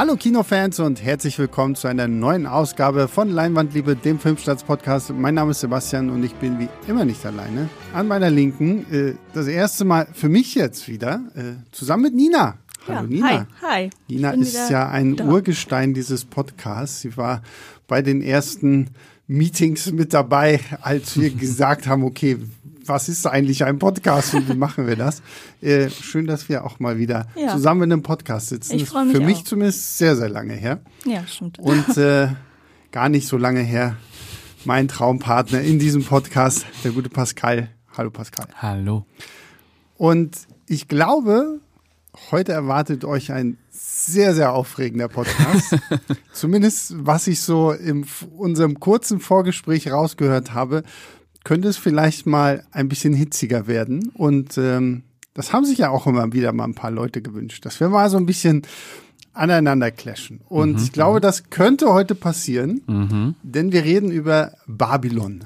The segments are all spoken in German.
Hallo Kinofans und herzlich willkommen zu einer neuen Ausgabe von Leinwandliebe, dem Filmstarts-Podcast. Mein Name ist Sebastian und ich bin wie immer nicht alleine. An meiner Linken, äh, das erste Mal für mich jetzt wieder, äh, zusammen mit Nina. Hallo Ja, Nina. hi, hi. Nina ist ja ein da. Urgestein dieses Podcasts. Sie war bei den ersten Meetings mit dabei, als wir gesagt haben, okay, was ist eigentlich ein Podcast und wie machen wir das? Äh, schön, dass wir auch mal wieder Ja. zusammen in einem Podcast sitzen. Ich Ist freu mich Für mich auch. zumindest sehr, sehr lange her. Ja, stimmt. Und äh, gar nicht so lange her, mein Traumpartner in diesem Podcast, der gute Pascal. Hallo Pascal. Hallo. Und ich glaube, heute erwartet euch ein sehr, sehr aufregender Podcast. Zumindest, was ich so in unserem kurzen Vorgespräch rausgehört habe, könnte es vielleicht mal ein bisschen hitziger werden. Und ähm, das haben sich ja auch immer wieder mal ein paar Leute gewünscht, dass wir mal so ein bisschen aneinander clashen. Und ich glaube, das könnte heute passieren, denn wir reden über Babylon.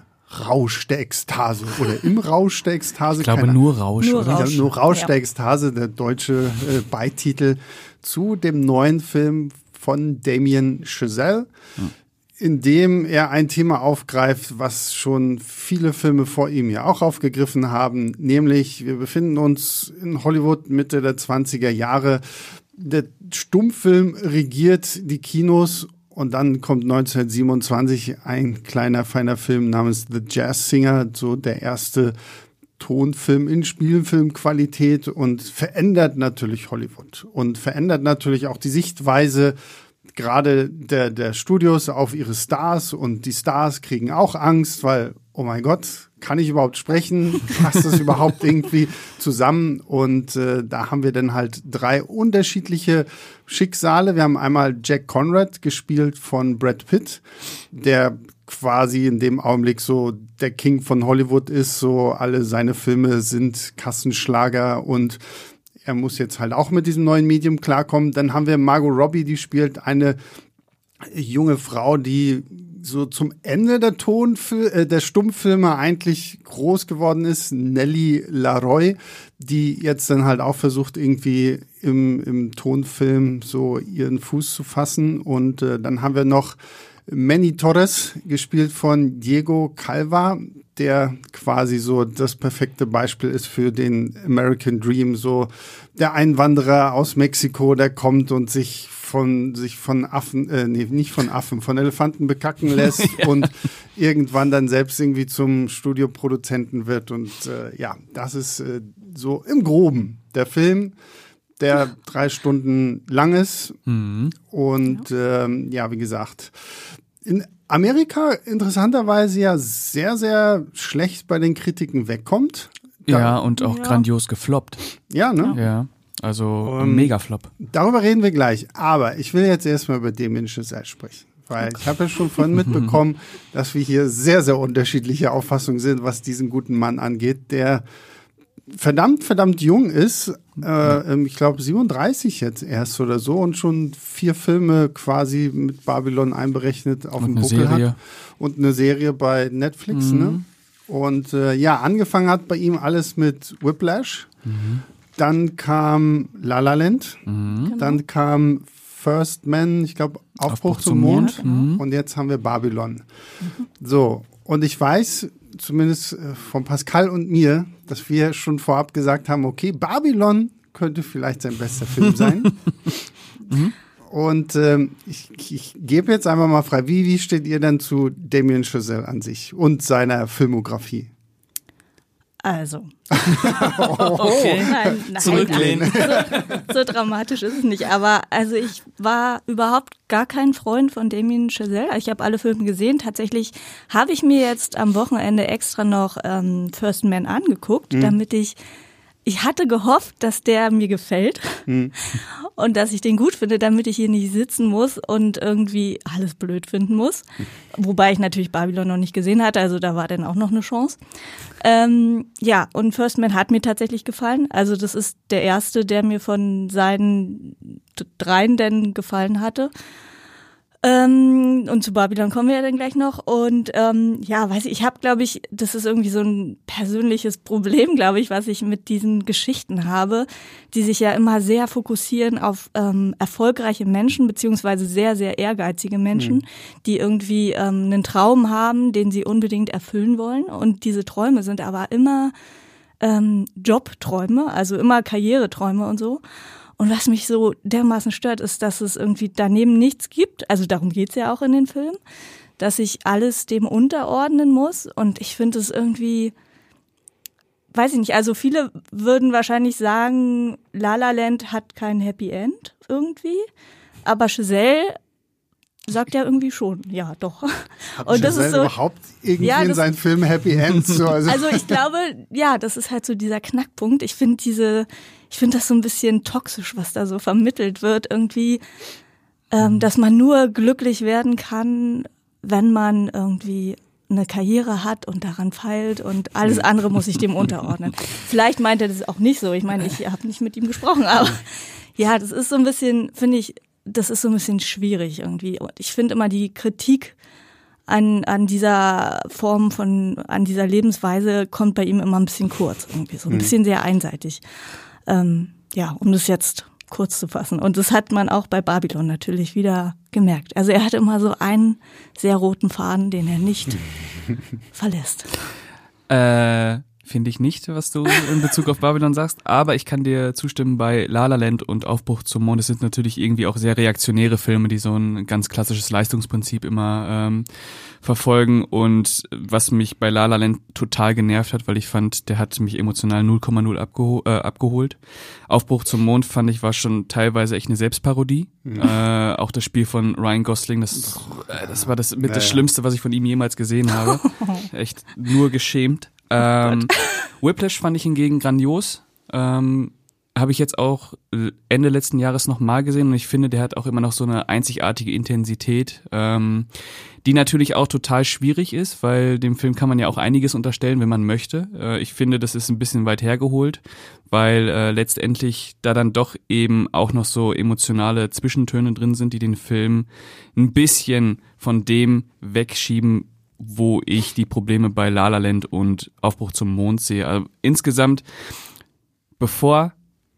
Rausch der Ekstase oder im Rausch der Ekstase. Ich glaube keine nur Rausch, Nur oder? ja, Rausch. nur Rausch Ja. der Ekstase, der deutsche äh, Beititel zu dem neuen Film von Damien Chazelle, in dem er ein Thema aufgreift, was schon viele Filme vor ihm ja auch aufgegriffen haben, nämlich wir befinden uns in Hollywood Mitte der 20er Jahre. Der Stummfilm regiert die Kinos und dann kommt 1927 ein kleiner, feiner Film namens The Jazz Singer, so der erste Tonfilm in Spielfilmqualität und verändert natürlich Hollywood und verändert natürlich auch die Sichtweise gerade der, der Studios auf ihre Stars und die Stars kriegen auch Angst, weil, oh mein Gott, kann ich überhaupt sprechen? Passt das überhaupt irgendwie zusammen? Und äh, da haben wir dann halt drei unterschiedliche Schicksale. Wir haben einmal Jack Conrad, gespielt von Brad Pitt, der quasi in dem Augenblick so der King von Hollywood ist, so alle seine Filme sind Kassenschlager und er muss jetzt halt auch mit diesem neuen Medium klarkommen. Dann haben wir Margot Robbie, die spielt eine junge Frau, die so zum Ende der Tonfil äh, der Stummfilme eigentlich groß geworden ist, Nelly Laroy, die jetzt dann halt auch versucht irgendwie im, im Tonfilm so ihren Fuß zu fassen und äh, dann haben wir noch Manny Torres, gespielt von Diego Calva, der quasi so das perfekte Beispiel ist für den American Dream, so der Einwanderer aus Mexiko, der kommt und sich von sich von Affen, äh, nee, nicht von Affen, von Elefanten bekacken lässt und irgendwann dann selbst irgendwie zum Studioproduzenten wird. Und äh, ja, das ist äh, so im Groben der Film, der drei Stunden lang ist und ähm, ja, wie gesagt, in Amerika interessanterweise ja sehr, sehr schlecht bei den Kritiken wegkommt. Da- Ja, und auch Ja. grandios gefloppt. Ja, ne? Ja. Also Ähm, mega Flop. Darüber reden wir gleich. Aber ich will jetzt erstmal über Damien Chazelle sprechen. Weil ich habe ja schon vorhin mitbekommen, dass wir hier sehr, sehr unterschiedliche Auffassungen sind, was diesen guten Mann angeht, der verdammt, verdammt jung ist. Äh, ähm, ich glaube 37 jetzt erst oder so und schon vier Filme quasi mit Babylon einberechnet auf dem eine Buckel Serie. hat. Und eine Serie bei Netflix, ne? Und äh, ja, angefangen hat bei ihm alles mit Whiplash. Dann kam La La Land. Dann kam First Man, ich glaube, Aufbruch, Aufbruch zum zum Mond. Mond. Mhm. Und jetzt haben wir Babylon. So, und ich weiß, zumindest äh, von Pascal und mir, dass wir schon vorab gesagt haben, okay, Babylon könnte vielleicht sein bester Film sein. Und ähm, ich, ich gebe jetzt einfach mal frei, wie, wie steht ihr denn zu Damien Chazelle an sich und seiner Filmografie? Also. Okay. Nein, nein, Zurücklehnen. nein. So, so dramatisch ist es nicht. Aber also ich war überhaupt gar kein Freund von Damien Chazelle. Also Ich habe alle Filme gesehen. Tatsächlich habe ich mir jetzt am Wochenende extra noch ähm, First Man angeguckt, damit ich ich hatte gehofft, dass der mir gefällt und dass ich den gut finde, damit ich hier nicht sitzen muss und irgendwie alles blöd finden muss. Wobei ich natürlich Babylon noch nicht gesehen hatte, also da war dann auch noch eine Chance. Ähm, ja, und First Man hat mir tatsächlich gefallen. Also das ist der erste, der mir von seinen dreien denn gefallen hatte. Ähm, und zu Babylon kommen wir ja dann gleich noch. Und ähm, ja, weiß ich, ich habe, glaube ich, das ist irgendwie so ein persönliches Problem, glaube ich, was ich mit diesen Geschichten habe, die sich ja immer sehr fokussieren auf ähm, erfolgreiche Menschen, beziehungsweise sehr, sehr ehrgeizige Menschen, mhm. die irgendwie ähm, einen Traum haben, den sie unbedingt erfüllen wollen. Und diese Träume sind aber immer ähm, Jobträume, also immer Karriereträume und so. Und was mich so dermaßen stört, ist, dass es irgendwie daneben nichts gibt. Also darum geht's ja auch in den Filmen, dass ich alles dem unterordnen muss. Und ich finde es irgendwie, weiß ich nicht, also viele würden wahrscheinlich sagen, La La Land hat kein Happy End irgendwie. Aber Giselle sagt ja irgendwie schon, ja, doch. Hat und das ist so, überhaupt irgendwie ja, das, in seinen Filmen Happy Ends? So, also. also ich glaube, ja, das ist halt so dieser Knackpunkt. Ich finde diese, ich finde das so ein bisschen toxisch, was da so vermittelt wird, irgendwie, ähm, dass man nur glücklich werden kann, wenn man irgendwie eine Karriere hat und daran feilt und alles andere muss ich dem unterordnen. Vielleicht meint er das auch nicht so. Ich meine, ich habe nicht mit ihm gesprochen, aber ja, das ist so ein bisschen, finde ich, das ist so ein bisschen schwierig irgendwie. Und ich finde immer die Kritik an, an dieser Form von, an dieser Lebensweise kommt bei ihm immer ein bisschen kurz, irgendwie so ein mhm. bisschen sehr einseitig. Ähm, ja, um das jetzt kurz zu fassen. Und das hat man auch bei Babylon natürlich wieder gemerkt. Also er hat immer so einen sehr roten Faden, den er nicht verlässt. Äh, Finde ich nicht, was du in Bezug auf Babylon sagst, aber ich kann dir zustimmen bei La La Land und Aufbruch zum Mond. Es sind natürlich irgendwie auch sehr reaktionäre Filme, die so ein ganz klassisches Leistungsprinzip immer ähm, verfolgen und was mich bei La La Land total genervt hat, weil ich fand, der hat mich emotional 0,0 abgeho äh, abgeholt. Aufbruch zum Mond fand ich war schon teilweise echt eine Selbstparodie. Mhm. Äh, auch das Spiel von Ryan Gosling, das, äh, das war das mit naja. das Schlimmste, was ich von ihm jemals gesehen habe. echt nur geschämt. Ähm, Whiplash fand ich hingegen grandios. Ähm, habe ich jetzt auch Ende letzten Jahres nochmal gesehen und ich finde, der hat auch immer noch so eine einzigartige Intensität, ähm, die natürlich auch total schwierig ist, weil dem Film kann man ja auch einiges unterstellen, wenn man möchte. Äh, ich finde, das ist ein bisschen weit hergeholt, weil äh, letztendlich da dann doch eben auch noch so emotionale Zwischentöne drin sind, die den Film ein bisschen von dem wegschieben, wo ich die Probleme bei La La Land und Aufbruch zum Mond sehe. Also insgesamt, bevor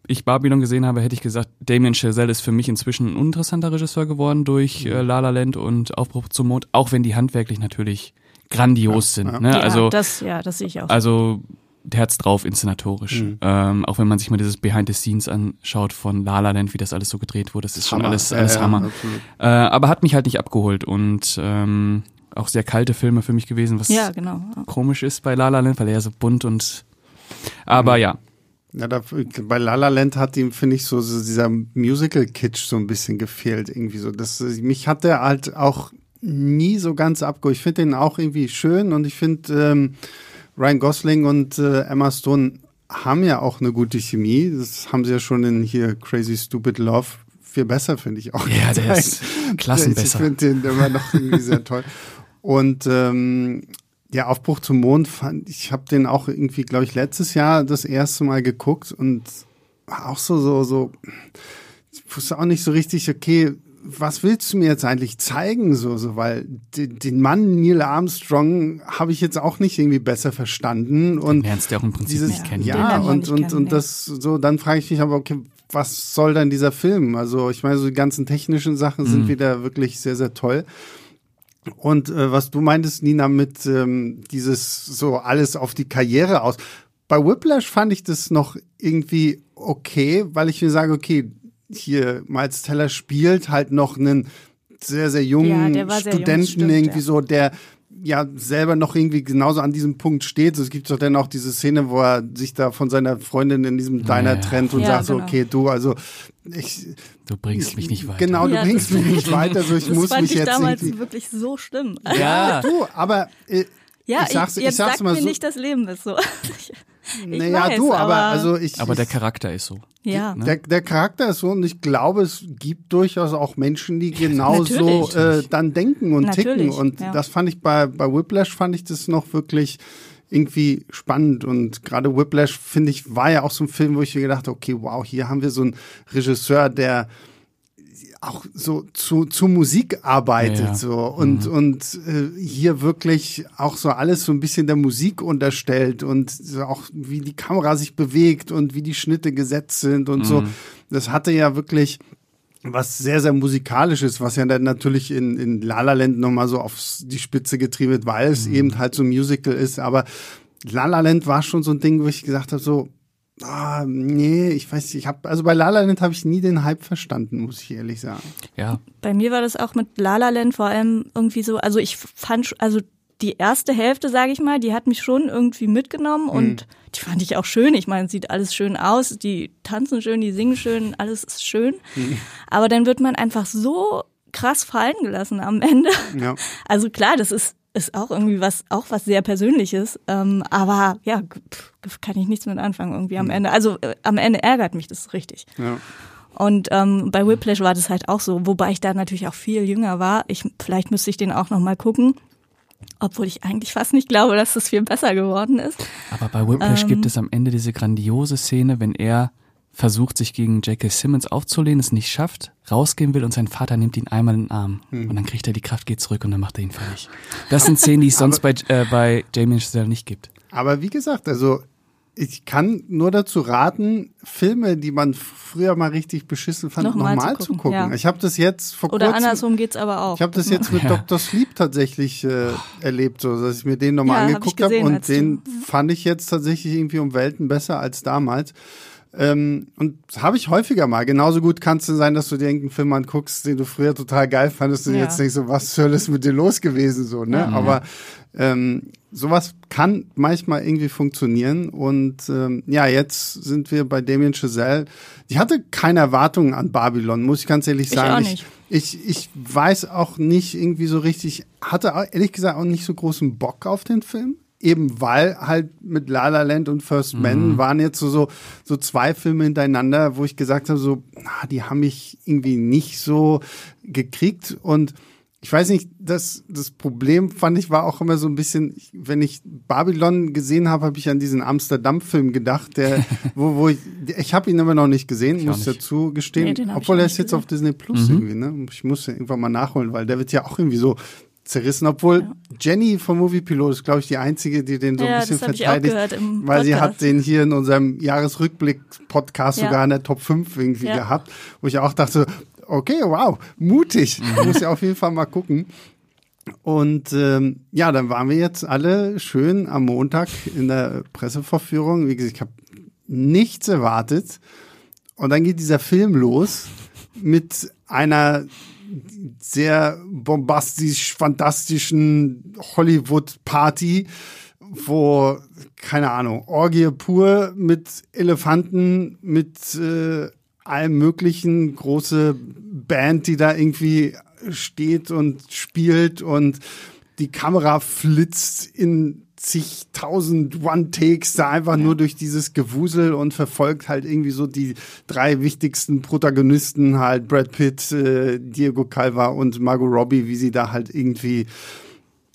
ich Babylon gesehen habe, hätte ich gesagt, Damien Chazelle ist für mich inzwischen ein uninteressanter Regisseur geworden durch mhm. äh, La La Land und Aufbruch zum Mond, auch wenn die handwerklich natürlich grandios ja, sind. Ja. Ne? Ja, also das, ja, das sehe ich auch. Also der hat's drauf inszenatorisch. Mhm. Ähm, auch wenn man sich mal dieses Behind the Scenes anschaut von La La Land, wie das alles so gedreht wurde, das ist Hammer. schon alles, alles Hammer. Äh, aber hat mich halt nicht abgeholt und ähm, auch sehr kalte Filme für mich gewesen, was ja, genau. komisch ist bei La La Land, weil er ja so bunt und aber mhm. ja. Ja, da, bei La La Land hat ihm, finde ich, so, so dieser Musical-Kitsch so ein bisschen gefehlt, irgendwie so. Das, mich hat der halt auch nie so ganz abgeholt. Ich finde den auch irgendwie schön und ich finde, ähm, Ryan Gosling und äh, Emma Stone haben ja auch eine gute Chemie. Das haben sie ja schon in hier Crazy Stupid Love viel besser, finde ich auch. Ja, der ist klassenbesser. Ich finde den immer noch irgendwie sehr toll. Und ähm, ja, Aufbruch zum Mond fand ich habe den auch irgendwie, glaube ich, letztes Jahr das erste Mal geguckt und war auch so so so ich wusste auch nicht so richtig, okay, was willst du mir jetzt eigentlich zeigen so so, weil den, den Mann Neil Armstrong habe ich jetzt auch nicht irgendwie besser verstanden und den lernst du auch im Prinzip dieses, nicht kennen. Ja, und und und das so dann frage ich mich aber okay, was soll denn dieser Film? Also, ich meine, so die ganzen technischen Sachen sind mhm. wieder wirklich sehr sehr toll. Und äh, was du meintest, Nina, mit ähm, dieses so alles auf die Karriere aus. Bei Whiplash fand ich das noch irgendwie okay, weil ich mir sage, okay, hier Miles Teller spielt halt noch einen sehr, sehr jungen ja, Studenten jung, stimmt, irgendwie ja. so, der ja selber noch irgendwie genauso an diesem Punkt steht. Es gibt doch dann auch diese Szene, wo er sich da von seiner Freundin in diesem Diner ja. trennt und sagt genau. so, okay, du, also ich, du bringst mich nicht weiter. Genau, du ja, bringst mich nicht weiter, also ich muss fand mich ich jetzt damals wirklich so schlimm. Ja, du, aber äh, ja, ich sag's, ich, jetzt ich sag's mal mir so. nicht, das Leben ist so. Ich naja, weiß, du, aber, aber, also ich. Aber der Charakter ist so. Ja. Ne? Der, der Charakter ist so und ich glaube, es gibt durchaus auch Menschen, die genauso äh, dann denken und Natürlich, ticken. Und ja. das fand ich bei, bei Whiplash fand ich das noch wirklich irgendwie spannend und gerade Whiplash finde ich war ja auch so ein Film, wo ich mir gedacht okay, wow, hier haben wir so einen Regisseur, der auch so zu, zu Musik arbeitet Ja. so und Mhm. und äh, hier wirklich auch so alles so ein bisschen der Musik unterstellt und so auch wie die Kamera sich bewegt und wie die Schnitte gesetzt sind und so. Das hatte ja wirklich was sehr, sehr musikalisches, was ja dann natürlich in, in La La Land nochmal so auf die Spitze getrieben wird, weil es eben halt so ein Musical ist. Aber La La Land war schon so ein Ding, wo ich gesagt habe, so, ah, nee, ich weiß nicht, ich habe, also bei La La Land habe ich nie den Hype verstanden, muss ich ehrlich sagen. Ja, Bei mir war das auch mit La La Land vor allem irgendwie so, also ich fand, also die erste Hälfte, sage ich mal, die hat mich schon irgendwie mitgenommen und die fand ich auch schön. Ich meine, es sieht alles schön aus, die tanzen schön, die singen schön, alles ist schön. Aber dann wird man einfach so krass fallen gelassen am Ende. Ja. Also klar, das ist ist auch irgendwie was auch was sehr Persönliches, ähm, aber ja, pff, kann ich nichts mit anfangen irgendwie am Ende. Also äh, am Ende ärgert mich das richtig. Ja. Und ähm, bei Whiplash war das halt auch so, wobei ich da natürlich auch viel jünger war. Ich vielleicht müsste ich den auch noch mal gucken, obwohl ich eigentlich fast nicht glaube, dass das viel besser geworden ist. aber bei Whiplash Ähm. gibt es am Ende diese grandiose Szene, wenn er versucht, sich gegen J.K. Simmons aufzulehnen, es nicht schafft, rausgehen will und sein Vater nimmt ihn einmal in den Arm. Hm. Und dann kriegt er die Kraft, geht zurück und dann macht er ihn fertig. Das sind Szenen, die es sonst bei, äh, bei Damien Chazelle nicht gibt. Aber wie gesagt, also ich kann nur dazu raten, Filme, die man früher mal richtig beschissen fand, Nochmal nochmal zu zu gucken, gucken. ja. Ich habe das jetzt vor Oder kurzem andersrum geht's aber auch. Ich habe das jetzt mit Ja. Dr. Sleep tatsächlich äh, erlebt, so dass ich mir den nochmal Ja, hab angeguckt habe gesehen, und den fand ich jetzt tatsächlich irgendwie um Welten besser als damals. Ähm, und das habe ich häufiger mal. Genauso gut kann es sein, dass du dir irgendeinen Film anguckst, den du früher total geil fandest und Ja. jetzt denkst so, was Hölle ist mit dir los gewesen so, ne? Aber ähm, sowas kann manchmal irgendwie funktionieren und ähm, ja, jetzt sind wir bei Damien Chazelle. Ich hatte keine Erwartungen an Babylon, muss ich ganz ehrlich Ich sagen. auch nicht. Ich, ich weiß auch nicht irgendwie so richtig, hatte ehrlich gesagt auch nicht so großen Bock auf den Film. Eben weil halt mit La La Land und First Man waren jetzt so, so, so zwei Filme hintereinander, wo ich gesagt habe, so, na, die haben mich irgendwie nicht so gekriegt und ich weiß nicht, das, das Problem fand ich war auch immer so ein bisschen, ich- wenn ich Babylon gesehen habe, habe ich an diesen Amsterdam-Film gedacht, der, wo, wo ich, ich habe ihn aber noch nicht gesehen, auch muss nicht. dazu gestehen, Nee, ich obwohl er ist jetzt gesehen. auf Disney Plus irgendwie, ne? Ich muss ja irgendwann mal nachholen, weil der wird ja auch irgendwie so zerrissen, obwohl Jenny vom Movie Pilot ist, glaube ich, die einzige, die den so ein Ja, bisschen ich auch verteidigt, gehört im weil sie hat den hier in unserem Jahresrückblick-Podcast Ja. sogar in der Top 5 irgendwie Ja. gehabt, wo ich auch dachte, okay, wow, mutig, muss ja auf jeden Fall mal gucken. Und ähm, ja, dann waren wir jetzt alle schön am Montag in der Presseverführung. Wie gesagt, ich habe nichts erwartet. Und dann geht dieser Film los mit einer sehr bombastisch, fantastischen Hollywood-Party, wo, keine Ahnung, Orgie pur mit Elefanten, mit äh, allem möglichen, große Band, die da irgendwie steht und spielt und die Kamera flitzt in zigtausend One-Takes da einfach nur durch dieses Gewusel und verfolgt halt irgendwie so die drei wichtigsten Protagonisten halt Brad Pitt, äh, Diego Calva und Margot Robbie, wie sie da halt irgendwie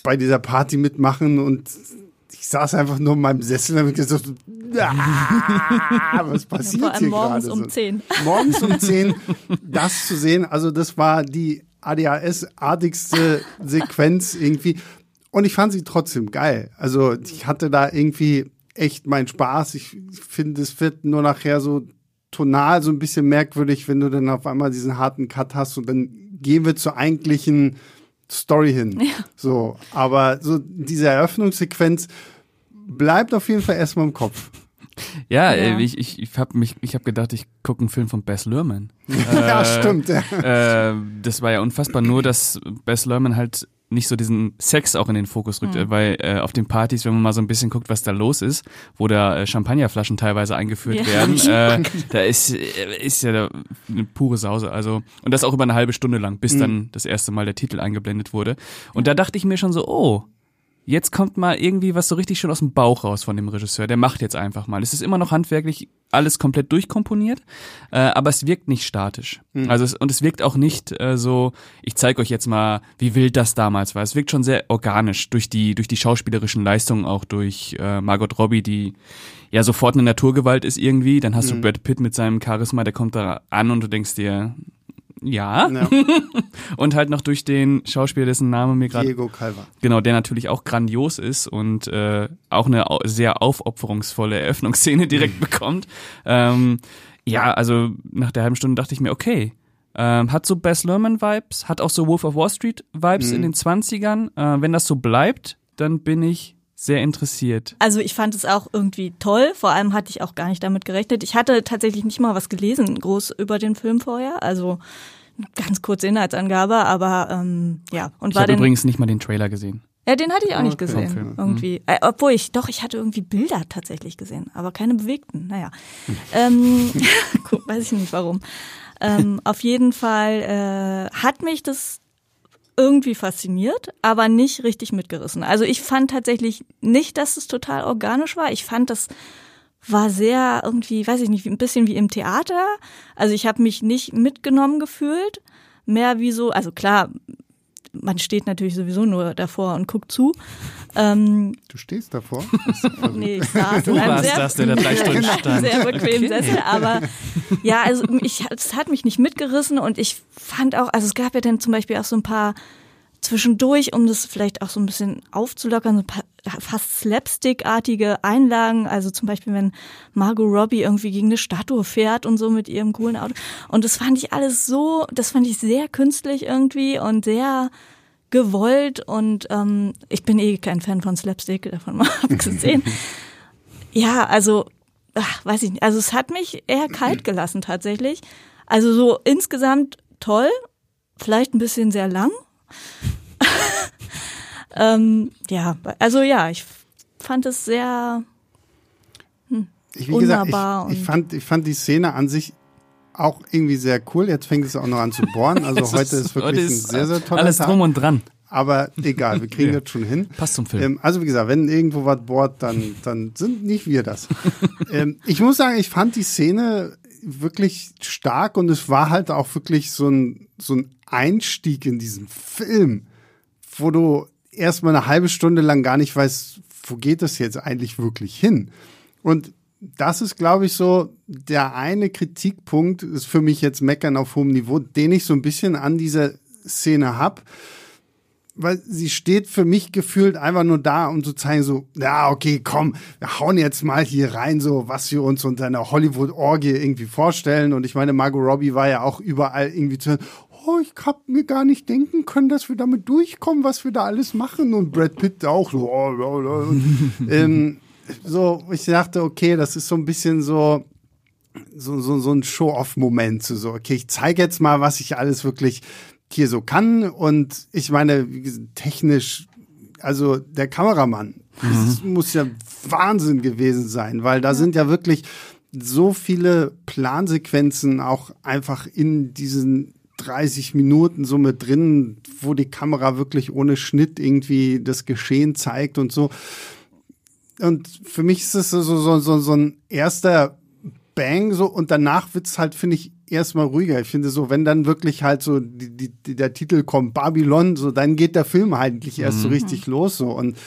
bei dieser Party mitmachen und ich saß einfach nur in meinem Sessel und hab gesagt, ah, was passiert Vor allem hier morgens gerade um so? 10. morgens um 10 das zu sehen, also das war die ADHS-artigste Sequenz irgendwie. Und ich fand sie trotzdem geil. Also ich hatte da irgendwie echt meinen Spaß. Ich finde, es wird nur nachher so tonal so ein bisschen merkwürdig, wenn du dann auf einmal diesen harten Cut hast und dann gehen wir zur eigentlichen Story hin. So, aber so diese Eröffnungssequenz bleibt auf jeden Fall erstmal im Kopf. Ja, Ja. Äh, ich, ich, ich habe mich, ich habe gedacht, ich gucke einen Film von Bess Luhrmann. ja, stimmt. Ja. äh, das war ja unfassbar, nur dass Bess Luhrmann halt nicht so diesen Sex auch in den Fokus rückt, weil äh, auf den Partys, wenn man mal so ein bisschen guckt, was da los ist, wo da äh, Champagnerflaschen teilweise eingeführt Ja. werden, äh, da ist, äh, ist ja da eine pure Sause. Also und das auch über eine halbe Stunde lang, bis dann das erste Mal der Titel eingeblendet wurde. Und da dachte ich mir schon so, oh, Jetzt kommt mal irgendwie was so richtig schön aus dem Bauch raus von dem Regisseur. Der macht jetzt einfach mal. Es ist immer noch handwerklich alles komplett durchkomponiert, äh, aber es wirkt nicht statisch. Also es, und es wirkt auch nicht äh, so. Ich zeige euch jetzt mal, wie wild das damals war. Es wirkt schon sehr organisch durch die durch die schauspielerischen Leistungen, auch durch äh, Margot Robbie, die ja sofort eine Naturgewalt ist irgendwie. Dann hast du Brad Pitt mit seinem Charisma, der kommt da an und du denkst dir, Ja. Ja. Und halt noch durch den Schauspieler, dessen Name mir gerade Diego Calva. Genau, der natürlich auch grandios ist und äh, auch eine sehr aufopferungsvolle Eröffnungsszene direkt bekommt. Ähm, ja, also nach der halben Stunde dachte ich mir, okay, ähm, hat so Bess Lerman-Vibes, hat auch so Wolf of Wall Street-Vibes Mhm. in den 20ern. Äh, wenn das so bleibt, dann bin ich sehr interessiert. Also ich fand es auch irgendwie toll. Vor allem hatte ich auch gar nicht damit gerechnet. Ich hatte tatsächlich nicht mal was gelesen, groß über den Film vorher. Also ganz kurze Inhaltsangabe, aber ähm, ja. Und Ich habe übrigens nicht mal den Trailer gesehen. ja, den hatte ich auch nicht Okay. gesehen. Vom Film. Irgendwie. Äh, obwohl ich, doch, ich hatte irgendwie Bilder tatsächlich gesehen, aber keine bewegten. Naja. ähm, guck, weiß ich nicht warum. Ähm, auf jeden Fall äh, hat mich das irgendwie fasziniert, aber nicht richtig mitgerissen. Also ich fand tatsächlich nicht, dass es total organisch war. Ich fand, das war sehr irgendwie, weiß ich nicht, ein bisschen wie im Theater. Also ich habe mich nicht mitgenommen gefühlt, mehr wie so, also klar, man steht natürlich sowieso nur davor und guckt zu. Ähm, Du stehst davor? nee, ich saß Du in einem warst sehr, das, der da drei Stunden stand. sehr bequemen Okay. Sessel, aber ja, also ich, es hat mich nicht mitgerissen und ich fand auch, also es gab ja dann zum Beispiel auch so ein paar zwischendurch, um das vielleicht auch so ein bisschen aufzulockern, so ein paar fast slapstick-artige Einlagen, also zum Beispiel, wenn Margot Robbie irgendwie gegen eine Statue fährt und so mit ihrem coolen Auto. Und das fand ich alles so, das fand ich sehr künstlich irgendwie und sehr gewollt und ähm, ich bin eh kein Fan von Slapstick, davon mal abgesehen. Ja, also, ach, weiß ich nicht. Also es hat mich eher kalt gelassen tatsächlich. Also so insgesamt toll, vielleicht ein bisschen sehr lang. ähm, ja, also ja, ich fand es sehr Ich, wie gesagt, ich, ich, fand, ich fand die Szene an sich auch irgendwie sehr cool. Jetzt fängt es auch noch an zu bohren. Also Es heute ist wirklich heute ein ist sehr, sehr toller Alles Tag. drum und dran. Aber egal, wir kriegen Ja. das schon hin. Passt zum Film. Ähm, also wie gesagt, wenn irgendwo was bohrt, dann, dann sind nicht wir das. ähm, ich muss sagen, ich fand die Szene wirklich stark und es war halt auch wirklich so ein, so ein Einstieg in diesen Film, wo du erstmal eine halbe Stunde lang gar nicht weißt, wo geht das jetzt eigentlich wirklich hin? Und das ist, glaube ich, so der eine Kritikpunkt, ist für mich jetzt Meckern auf hohem Niveau, den ich so ein bisschen an dieser Szene hab weil sie steht für mich gefühlt einfach nur da, um zu zeigen, so, ja, okay, komm, wir hauen jetzt mal hier rein, so, was wir uns unter einer Hollywood-Orgie irgendwie vorstellen. Und ich meine, Margot Robbie war ja auch überall irgendwie zu hören, oh, ich hab mir gar nicht denken können, dass wir damit durchkommen, was wir da alles machen. Und Brad Pitt auch so, oh, oh, oh. Ähm, so, ich dachte, okay, das ist so ein bisschen so, so, so, so ein Show-off-Moment. So, so, okay, ich zeige jetzt mal, was ich alles wirklich hier so kann. Und ich meine, wie gesagt, technisch, also der Kameramann, das muss ja Wahnsinn gewesen sein, weil da sind ja wirklich so viele Plansequenzen auch einfach in diesen 30 Minuten so mit drin, wo die Kamera wirklich ohne Schnitt irgendwie das Geschehen zeigt und so. Und für mich ist es so, so, so, so ein erster Bang so. Und danach wird's halt, finde ich, erstmal ruhiger. Ich finde so, wenn dann wirklich halt so die, die, die, der Titel kommt, Babylon, so dann geht der Film eigentlich erst so richtig los so. Und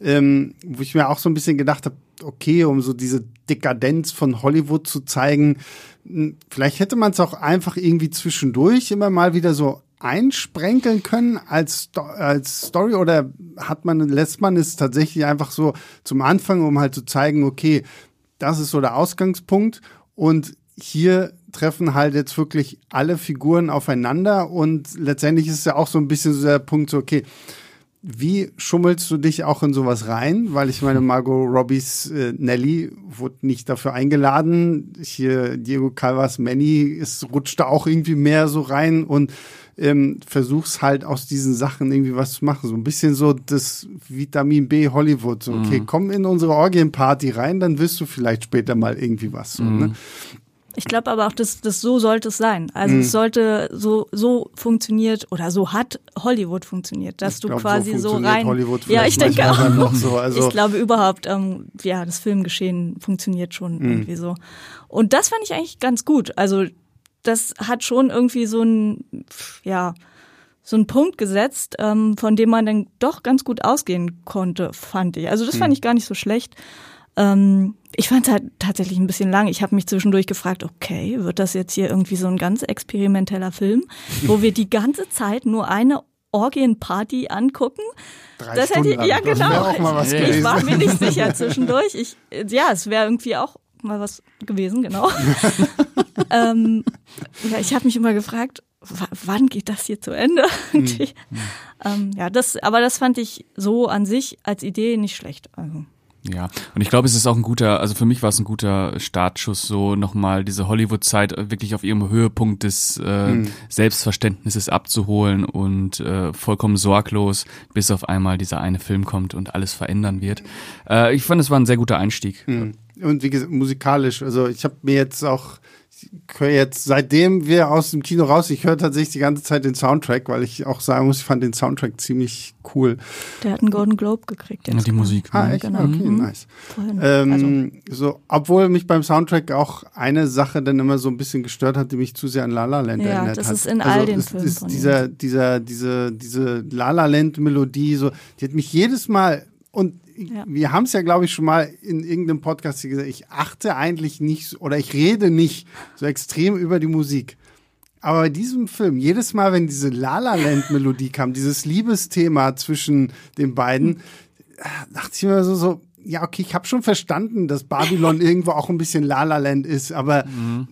ähm, wo ich mir auch so ein bisschen gedacht habe, okay, um so diese Dekadenz von Hollywood zu zeigen, mh, vielleicht hätte man es auch einfach irgendwie zwischendurch immer mal wieder so einsprenkeln können als, als Story oder hat man, lässt man es tatsächlich einfach so zum Anfang, um halt zu zeigen, okay, das ist so der Ausgangspunkt und hier treffen halt jetzt wirklich alle Figuren aufeinander und letztendlich ist es ja auch so ein bisschen so der Punkt so, okay, wie schummelst du dich auch in sowas rein? Weil ich meine, Margot Robbies äh, Nelly wurde nicht dafür eingeladen. Hier Diego Calvas Manny ist, rutscht da auch irgendwie mehr so rein und ähm, versuchst halt aus diesen Sachen irgendwie was zu machen. So ein bisschen so das Vitamin B Hollywood. So, okay, komm in unsere Orgienparty rein, dann wirst du vielleicht später mal irgendwie was. So, ne? Ich glaube aber auch, dass das so sollte es sein. Also Mhm. es sollte so so funktioniert oder so hat Hollywood funktioniert, dass Ich du glaub, quasi so, funktioniert rein. Hollywood ja, ich denke auch. so. Also, ich glaube überhaupt, ähm, ja, das Filmgeschehen funktioniert schon Mhm. irgendwie so. Und das fand ich eigentlich ganz gut. Also das hat schon irgendwie so ein, ja, so einen Punkt gesetzt, ähm, von dem man dann doch ganz gut ausgehen konnte, fand ich. Also das fand ich gar nicht so schlecht. Ähm, ich fand es halt tatsächlich ein bisschen lang. Ich habe mich zwischendurch gefragt, okay, wird das jetzt hier irgendwie so ein ganz experimenteller Film, wo wir die ganze Zeit nur eine Orgienparty angucken? Drei das Stunden hätte ich, ja lang. Genau. ich, war mir nicht sicher zwischendurch. Ich, ja, es wäre irgendwie auch mal was gewesen, genau. ähm, ja, ich habe mich immer gefragt, wann geht das hier zu Ende? Irgendwie. ähm, ja, das, aber das fand ich so an sich als Idee nicht schlecht. Also. Ja, und ich glaube, es ist auch ein guter, also für mich war es ein guter Startschuss, so nochmal diese Hollywood-Zeit wirklich auf ihrem Höhepunkt des äh, Selbstverständnisses abzuholen und äh, vollkommen sorglos, bis auf einmal dieser eine Film kommt und alles verändern wird. Äh, ich fand, es war ein sehr guter Einstieg. Und wie gesagt, musikalisch. Also ich habe mir jetzt auch, ich höre jetzt, seitdem wir aus dem Kino raus, ich höre tatsächlich die ganze Zeit den Soundtrack, weil ich auch sagen muss, ich fand den Soundtrack ziemlich cool. Der hat einen Golden Globe gekriegt. Jetzt Ja, die Musik. Ah, ne? echt? Genau. Okay, Mhm. nice. Vorhin. Ähm, so, obwohl mich beim Soundtrack auch eine Sache dann immer so ein bisschen gestört hat, die mich zu sehr an La La Land Ja, erinnert das hat. ist in all den es Filmen ist von dieser, dieser, diese, diese La La Land Melodie, so, die hat mich jedes Mal und Ja. wir haben es ja, glaube ich, schon mal in irgendeinem Podcast hier gesagt, ich achte eigentlich nicht oder ich rede nicht so extrem über die Musik. Aber bei diesem Film, jedes Mal, wenn diese La La Land Melodie kam, dieses Liebesthema zwischen den beiden, dachte ich mir so, so ja, okay, ich habe schon verstanden, dass Babylon irgendwo auch ein bisschen La La Land ist, aber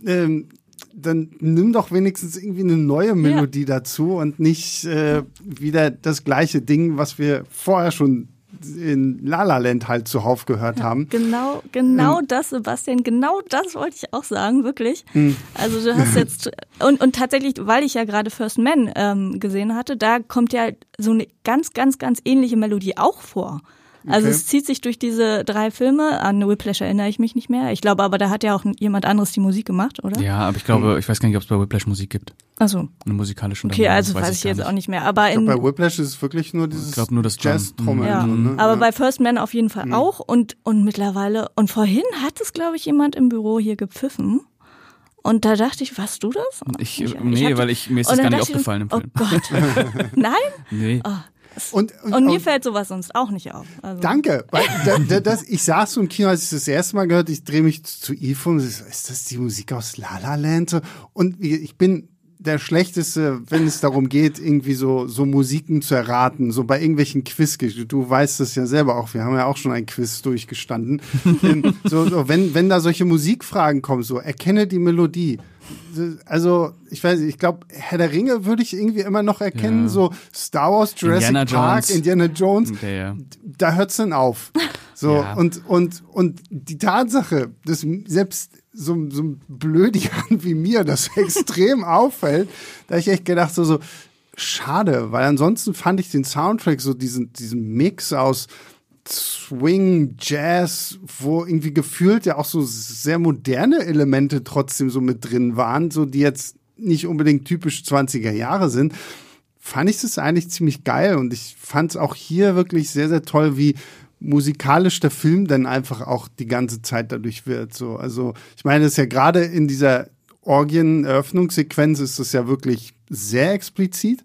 ähm, dann nimm doch wenigstens irgendwie eine neue Melodie dazu und nicht äh, wieder das gleiche Ding, was wir vorher schon in La La Land halt zuhauf gehört haben. Genau, genau das, Sebastian, genau das wollte ich auch sagen, wirklich. Also du hast jetzt, und, und tatsächlich, weil ich ja gerade First Man ähm, gesehen hatte, da kommt ja so eine ganz, ganz, ganz ähnliche Melodie auch vor. Also Okay. es zieht sich durch diese drei Filme, an Whiplash erinnere ich mich nicht mehr. Ich glaube aber, da hat ja auch jemand anderes die Musik gemacht, oder? Ja, aber ich glaube, ich weiß gar nicht, ob es bei Whiplash Musik gibt. Also, Eine musikalische. okay, Nummer, also das weiß ich jetzt auch nicht mehr. Aber Ich in, glaub, bei Whiplash ist es wirklich nur dieses Ich glaub, nur das Drum. Jazz-Trommeln. Ja, so, ne? aber ja. bei First Man auf jeden Fall auch und und mittlerweile und vorhin hat es glaube ich jemand im Büro hier gepfiffen und da dachte ich, warst du das? Ich, Ich- ich nee, hab- weil ich, mir ist das gar nicht ich, aufgefallen im Oh Film. Gott, nein? Nee. Und, und, Und mir und- fällt sowas sonst auch nicht auf. Also, Danke. Weil da, da, das, ich saß so im Kino, als ich das erste Mal gehört, ich drehe mich zu um, sie so, ist das die Musik aus La La Land? Und ich bin der Schlechteste, wenn es darum geht, irgendwie so, so Musiken zu erraten, so bei irgendwelchen Quiz. Du weißt das ja selber auch, wir haben ja auch schon ein Quiz durchgestanden. Ähm, so, so, wenn, wenn da solche Musikfragen kommen, so, erkenne die Melodie. Also, ich weiß nicht, ich glaube, Herr der Ringe würde ich irgendwie immer noch erkennen, Ja. so Star Wars, Jurassic Indiana Park, Jones. Indiana Jones Ja, ja. da hört's dann auf. So, Ja. und, und, und die Tatsache, dass selbst so, so ein Blödian wie mir das extrem auffällt, da ich echt gedacht, so, so, schade, weil ansonsten fand ich den Soundtrack so diesen, diesen Mix aus Swing, Jazz, wo irgendwie gefühlt ja auch so sehr moderne Elemente trotzdem so mit drin waren, so die jetzt nicht unbedingt typisch 20er Jahre sind fand ich das eigentlich ziemlich geil und ich fand es auch hier wirklich sehr, sehr toll, wie musikalisch der Film dann einfach auch die ganze Zeit dadurch wird. So, also ich meine, das ist ja gerade in dieser Orgien-Eröffnungssequenz ist das ja wirklich sehr explizit.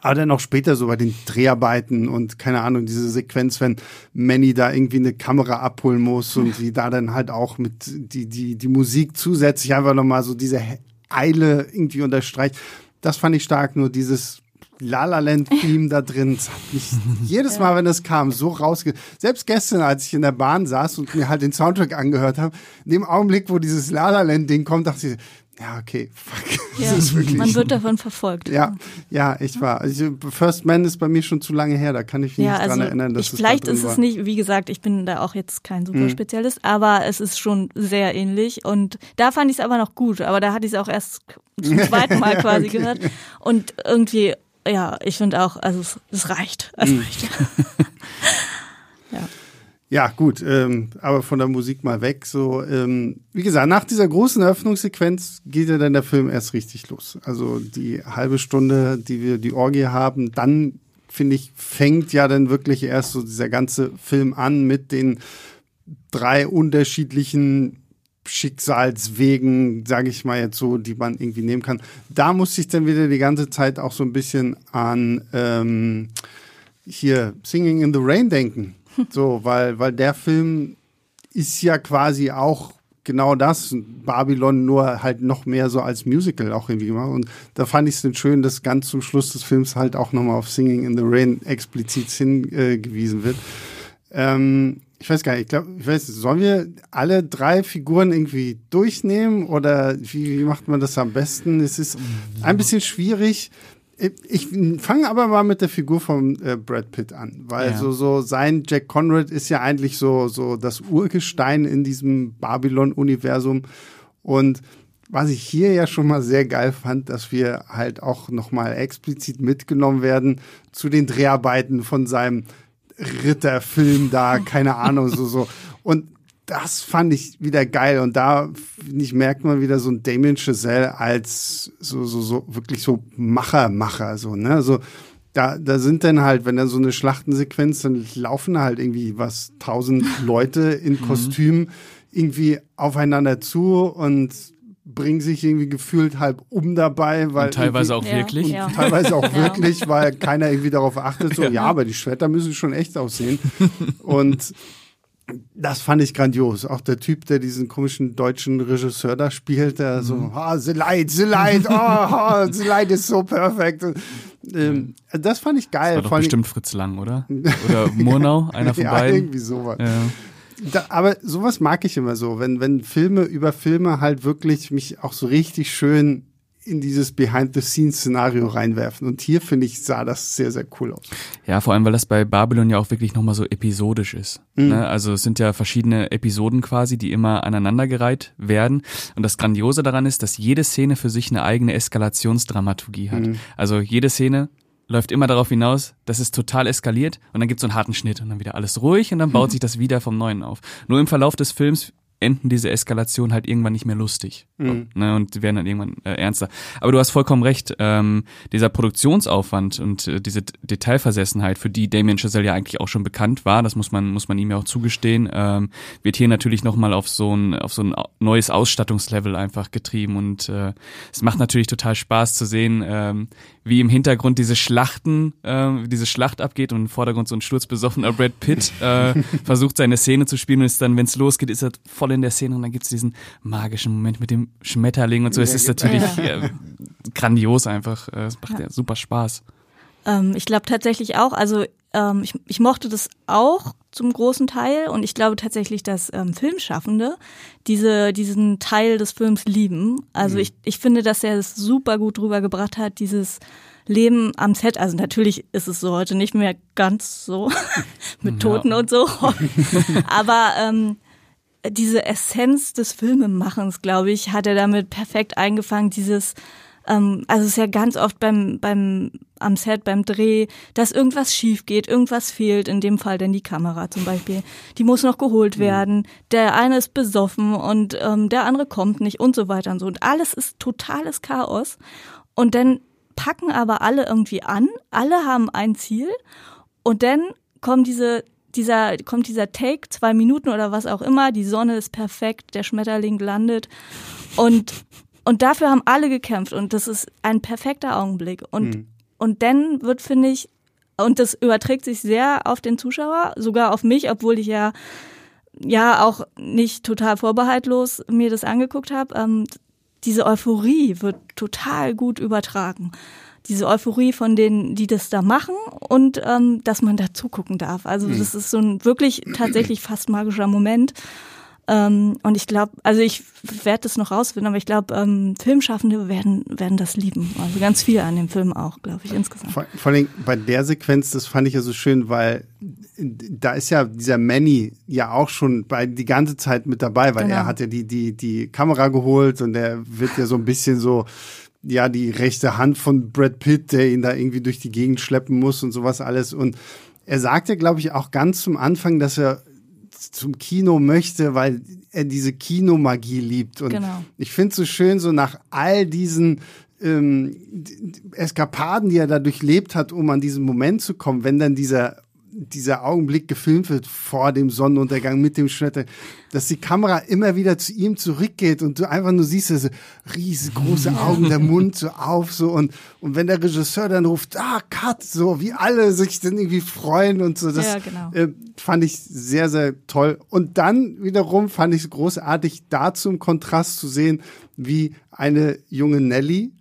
Aber dann auch später so bei den Dreharbeiten und keine Ahnung, diese Sequenz, wenn Manny da irgendwie eine Kamera abholen muss und sie da dann halt auch mit die, die, die Musik zusätzlich einfach nochmal so diese Eile irgendwie unterstreicht. Das fand ich stark, nur dieses La La Land Theme da drin. Das hat mich jedes Mal, wenn das kam, so rausge... Selbst gestern, als ich in der Bahn saß und mir halt den Soundtrack angehört habe, in dem Augenblick, wo dieses La La Land Ding kommt, dachte ich, ja, okay, fuck. ja, Das ist wirklich man wird davon verfolgt. ja, ja, ich war. Also First Man ist bei mir schon zu lange her, da kann ich mich Ja, nicht also dran erinnern, dass ich, es vielleicht ist war. es nicht, wie gesagt, ich bin da auch jetzt kein Mhm. Superspezialist, aber es ist schon sehr ähnlich und da fand ich es aber noch gut, aber da hatte ich es auch erst zum zweiten Mal quasi gehört und irgendwie, ja, ich finde auch, also es, es reicht, es Mhm. reicht. ja. Ja, gut, ähm, aber von der Musik mal weg. So, ähm, wie gesagt, nach dieser großen Eröffnungssequenz geht ja dann der Film erst richtig los. Also die halbe Stunde, die wir die Orgie haben, dann finde ich, fängt ja dann wirklich erst so dieser ganze Film an mit den drei unterschiedlichen Schicksalswegen, sage ich mal jetzt so, die man irgendwie nehmen kann. Da musste ich dann wieder die ganze Zeit auch so ein bisschen an ähm, hier Singing in the Rain denken. So, weil, weil der Film ist ja quasi auch genau das, Babylon nur halt noch mehr so als Musical auch irgendwie gemacht. Und da fand ich es dann schön, dass ganz zum Schluss des Films halt auch nochmal auf Singing in the Rain explizit hingewiesen wird. Ähm, ich weiß gar nicht, ich glaube, ich weiß, sollen wir alle drei Figuren irgendwie durchnehmen oder wie, wie macht man das am besten? Es ist ein bisschen schwierig. Ich fange aber mal mit der Figur von äh, Brad Pitt an, weil ja. so, so sein Jack Conrad ist ja eigentlich so, so das Urgestein in diesem Babylon-Universum. Und was ich hier ja schon mal sehr geil fand, dass wir halt auch nochmal explizit mitgenommen werden zu den Dreharbeiten von seinem Ritterfilm da, keine Ahnung, so, so. Und das fand ich wieder geil. Und da, ich, merkt man wieder so ein Damien Chazelle als so, so, so, wirklich so Macher, Macher, so, ne, so. Da, da sind dann halt, wenn da so eine Schlachtensequenz, dann laufen halt irgendwie was, tausend Leute in mhm. Kostümen irgendwie aufeinander zu und bringen sich irgendwie gefühlt halb um dabei, weil und teilweise auch wirklich, ja. teilweise auch wirklich, weil keiner irgendwie darauf achtet, so ja, aber die Schwerter müssen schon echt aussehen und das fand ich grandios. Auch der Typ, der diesen komischen deutschen Regisseur da spielt, der mhm. so, ah, oh, The Light, The Light, oh, oh, The Light ist so perfekt. Ähm, das fand ich geil. Das war doch bestimmt Fritz Lang, oder? Oder Murnau, einer von ja, beiden. irgendwie sowas. Ja. Da, aber sowas mag ich immer so, wenn, wenn Filme über Filme halt wirklich mich auch so richtig schön in dieses Behind-the-Scenes-Szenario reinwerfen. Und hier, finde ich, sah das sehr, sehr cool aus. Ja, vor allem, weil das bei Babylon ja auch wirklich nochmal so episodisch ist. Mhm. Ne? Also es sind ja verschiedene Episoden quasi, die immer aneinandergereiht werden. Und das Grandiose daran ist, dass jede Szene für sich eine eigene Eskalationsdramaturgie hat. Mhm. Also jede Szene läuft immer darauf hinaus, dass es total eskaliert und dann gibt es so einen harten Schnitt und dann wieder alles ruhig und dann baut sich das wieder vom Neuen auf. Nur im Verlauf des Films enden diese Eskalation halt irgendwann nicht mehr lustig mhm. ne, und werden dann irgendwann äh, ernster. Aber du hast vollkommen recht, ähm, dieser Produktionsaufwand und äh, diese Detailversessenheit, für die Damien Chazelle ja eigentlich auch schon bekannt war, das muss man muss man ihm ja auch zugestehen, ähm, wird hier natürlich nochmal auf so ein auf so ein neues Ausstattungslevel einfach getrieben und äh, es macht natürlich total Spaß zu sehen, ähm, wie im Hintergrund diese Schlachten, äh, diese Schlacht abgeht und im Vordergrund so ein sturzbesoffener Brad Pitt äh, versucht seine Szene zu spielen und ist dann, wenn es losgeht, ist er voll in der Szene und dann gibt's diesen magischen Moment mit dem Schmetterling und so. Es ist natürlich äh, grandios einfach. Äh, es macht ja, ja super Spaß. Ähm, ich glaube tatsächlich auch, also ähm, ich, ich mochte das auch zum großen Teil und ich glaube tatsächlich, dass ähm, Filmschaffende diese, diesen Teil des Films lieben. Also mhm. ich, ich finde, dass er es super gut rübergebracht hat, dieses Leben am Set. Also natürlich ist es so heute nicht mehr ganz so mit Toten ja. und so. Aber ähm, diese Essenz des Filmemachens, glaube ich, hat er damit perfekt eingefangen. Dieses ähm, also es ist ja ganz oft beim, beim, am Set, beim Dreh, dass irgendwas schief geht, irgendwas fehlt, in dem Fall denn die Kamera zum Beispiel. Die muss noch geholt mhm. werden, der eine ist besoffen und ähm, der andere kommt nicht und so weiter und so. Und alles ist totales Chaos. Und dann packen aber alle irgendwie an, alle haben ein Ziel und dann kommt diese dieser, kommt dieser Take, zwei Minuten oder was auch immer, die Sonne ist perfekt, der Schmetterling landet und und dafür haben alle gekämpft und das ist ein perfekter Augenblick. Und, mhm. und dann wird, finde ich, und das überträgt sich sehr auf den Zuschauer, sogar auf mich, obwohl ich ja ja auch nicht total vorbehaltlos mir das angeguckt habe. Ähm, diese Euphorie wird total gut übertragen. Diese Euphorie von denen, die das da machen und ähm, dass man da zugucken darf. Also mhm. das ist so ein wirklich tatsächlich fast magischer Moment. Ähm, und ich glaube, also ich werde das noch rausfinden, aber ich glaube, ähm, Filmschaffende werden, werden das lieben. Also ganz viel an dem Film auch, glaube ich, insgesamt. Vor, vor allem bei der Sequenz, das fand ich ja so schön, weil da ist ja dieser Manny ja auch schon bei die ganze Zeit mit dabei, weil genau. er hat ja die, die, die Kamera geholt und er wird ja so ein bisschen so ja, die rechte Hand von Brad Pitt, der ihn da irgendwie durch die Gegend schleppen muss und sowas alles. Und er sagte, glaube ich, auch ganz zum Anfang, dass er zum Kino möchte, weil er diese Kinomagie liebt. Und genau. ich finde es so schön, so nach all diesen ähm, Eskapaden, die er da durchlebt hat, um an diesen Moment zu kommen, wenn dann dieser dieser Augenblick gefilmt wird vor dem Sonnenuntergang mit dem Schnitt, dass die Kamera immer wieder zu ihm zurückgeht und du einfach nur siehst, diese riesengroße Augen, der Mund so auf, so und, und wenn der Regisseur dann ruft, ah, Cut, so wie alle sich dann irgendwie freuen und so, das Ja, genau. äh, fand ich sehr, sehr toll. Und dann wiederum fand ich es großartig, dazu im Kontrast zu sehen, wie eine junge Nelly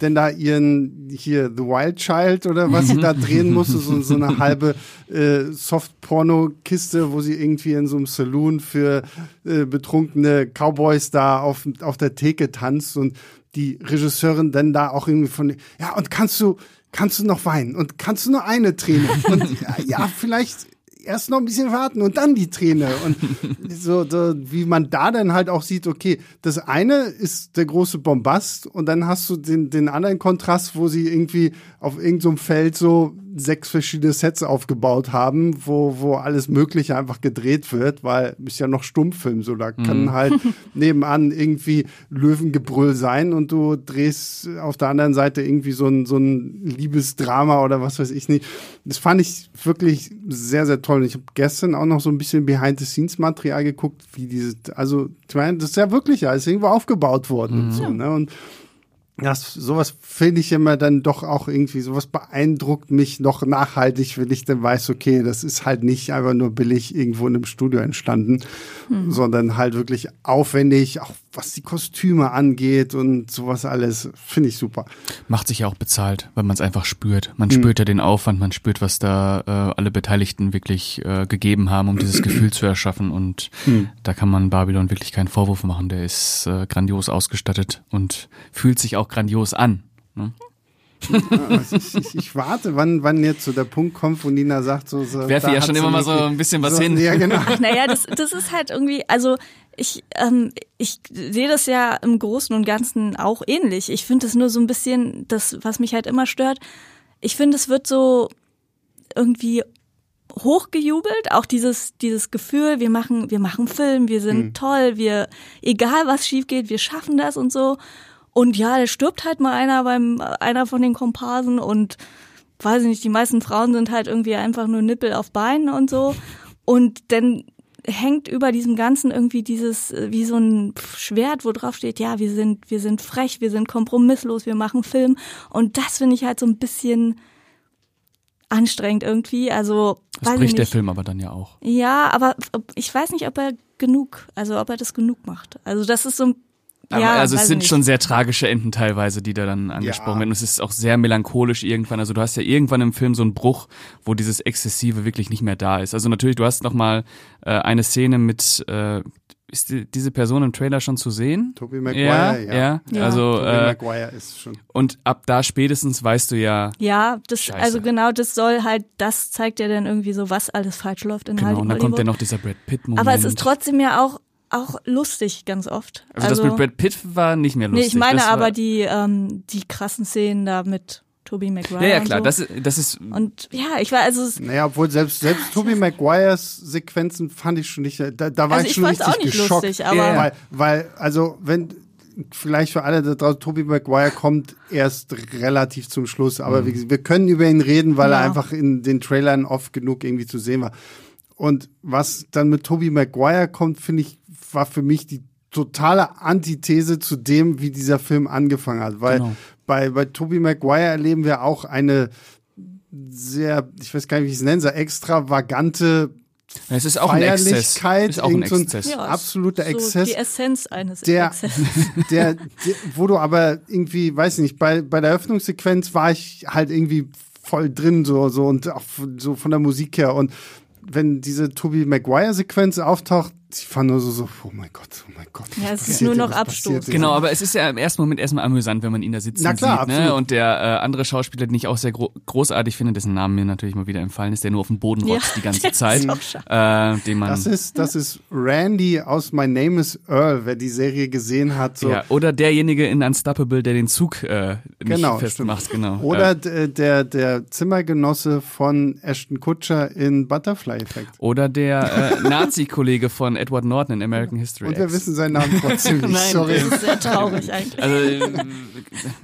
denn da ihren hier The Wild Child oder was sie da drehen musste, so, so eine halbe äh, Soft-Porno-Kiste, wo sie irgendwie in so einem Saloon für äh, betrunkene Cowboys da auf, auf der Theke tanzt und die Regisseurin dann da auch irgendwie von, ja, und kannst du, kannst du noch weinen? Und kannst du nur eine Träne? Und ja, ja vielleicht erst noch ein bisschen warten und dann die Träne. Und so, so, wie man da dann halt auch sieht, okay, das eine ist der große Bombast und dann hast du den, den anderen Kontrast, wo sie irgendwie auf irgendeinem so Feld so sechs verschiedene Sets aufgebaut haben, wo, wo alles Mögliche einfach gedreht wird, weil ist ja noch Stummfilm, so da kann halt nebenan irgendwie Löwengebrüll sein und du drehst auf der anderen Seite irgendwie so ein, so ein Liebesdrama oder was weiß ich nicht. Das fand ich wirklich sehr, sehr toll. Und ich habe gestern auch noch so ein bisschen Behind-the-Scenes-Material geguckt, wie diese, also ich meine, das ist ja wirklich alles irgendwo aufgebaut worden und so, ne? Und das, sowas finde ich immer dann doch auch irgendwie, sowas beeindruckt mich noch nachhaltig, wenn ich dann weiß, okay, das ist halt nicht einfach nur billig irgendwo in einem Studio entstanden, sondern halt wirklich aufwendig, auch was die Kostüme angeht und sowas alles, finde ich super. Macht sich ja auch bezahlt, weil man es einfach spürt. Man spürt ja den Aufwand, man spürt, was da äh, alle Beteiligten wirklich äh, gegeben haben, um dieses Gefühl zu erschaffen. Und da kann man Babylon wirklich keinen Vorwurf machen. Der ist äh, grandios ausgestattet und fühlt sich auch grandios an. Ne? Ich, ich, ich warte, wann, wann jetzt so der Punkt kommt, wo Nina sagt, so, so Werfe ja schon immer mal so ein bisschen was so, hin. Ja, genau. Ach, naja, das, das ist halt irgendwie, also ich, ähm, ich sehe das ja im Großen und Ganzen auch ähnlich. Ich finde es nur so ein bisschen, das, was mich halt immer stört, ich finde, es wird so irgendwie hochgejubelt, auch dieses, dieses Gefühl, wir machen, wir machen Film, wir sind toll, wir, egal was schief geht, wir schaffen das und so. Und ja, da stirbt halt mal einer beim, einer von den Komparsen und weiß ich nicht, die meisten Frauen sind halt irgendwie einfach nur Nippel auf Beinen und so. Und dann hängt über diesem Ganzen irgendwie dieses, äh, wie so ein Schwert, wo drauf steht, ja, wir sind, wir sind frech, wir sind kompromisslos, wir machen Film. Und das finde ich halt so ein bisschen anstrengend irgendwie. Also, Das bricht der. Film aber dann ja auch. Ja, aber ich weiß nicht, ob er genug, also ob er das genug macht. Also das ist so ein ja, also es sind ich schon nicht. sehr tragische Enden teilweise, die da dann angesprochen Ja. werden. Und es ist auch sehr melancholisch irgendwann. Also du hast ja irgendwann im Film so einen Bruch, wo dieses Exzessive wirklich nicht mehr da ist. Also natürlich, du hast noch mal äh, eine Szene mit, äh, ist die, diese Person im Trailer schon zu sehen? Tobey Maguire, ja, ja. ja. Ja. Also Tobey äh, Maguire ist schon. und ab da spätestens weißt du ja, Ja, das, Scheiße. also genau, das soll halt, das zeigt ja dann irgendwie so, was alles falsch läuft in genau. Und dann kommt Hollywood. ja noch dieser Brad Pitt Moment. Aber es ist trotzdem ja auch, auch lustig ganz oft. also, das mit Brad Pitt war nicht mehr lustig. nee, ich meine aber die, ähm, die krassen Szenen da mit Tobey Maguire. Ja, ja und klar. So. Das, ist- das ist und ja, ich war, also, Naja, obwohl selbst, selbst Tobey Maguires Sequenzen fand ich schon nicht, da, da war Also ich ich schon richtig auch nicht geschockt. lustig, aber- Ja. Weil, weil, also, wenn, vielleicht für alle da draußen, Tobey Maguire kommt erst relativ zum Schluss, aber wie gesagt, wir können über ihn reden, weil er Ja. einfach in den Trailern oft genug irgendwie zu sehen war. Und was dann mit Tobey Maguire kommt, finde ich, war für mich die totale Antithese zu dem, wie dieser Film angefangen hat. Weil Genau. bei, bei Tobey Maguire erleben wir auch eine sehr, ich weiß gar nicht, wie ich es nennen soll, extravagante es ist auch ein Exzess. Feierlichkeit, Ist auch ein Exzess. ja, absoluter so Exzess. die Essenz eines Der- Exzesses. der, der, wo du aber irgendwie, weiß ich nicht, bei, bei der Öffnungssequenz war ich halt irgendwie voll drin, so, so und auch so von der Musik her. Und wenn diese Tobey Maguire-Sequenz auftaucht, ich fand nur so, so, oh mein Gott, oh mein Gott. Ja, es ist nur noch Abstoß. Genau, aber es ist ja im ersten Moment erstmal amüsant, wenn man ihn da sitzen Na klar, sieht. Ne? absolut. Und der äh, andere Schauspieler, den ich auch sehr gro großartig finde, dessen Namen mir natürlich mal wieder entfallen ist, der nur auf dem Boden Ja, rotzt die ganze ist Zeit. Äh, den man, Das ist, das ist Randy aus My Name is Earl, wer die Serie gesehen hat. So. ja, oder derjenige in Unstoppable, der den Zug äh, nicht Genau, festmacht. Genau. Oder Äh, der, der Zimmergenosse von Ashton Kutcher in Butterfly Effect. oder der äh, Nazi-Kollege von Edward Norton in American History Und wir X. wissen seinen Namen trotzdem nicht. Nein, Sorry. Das ist sehr traurig eigentlich. Also, äh,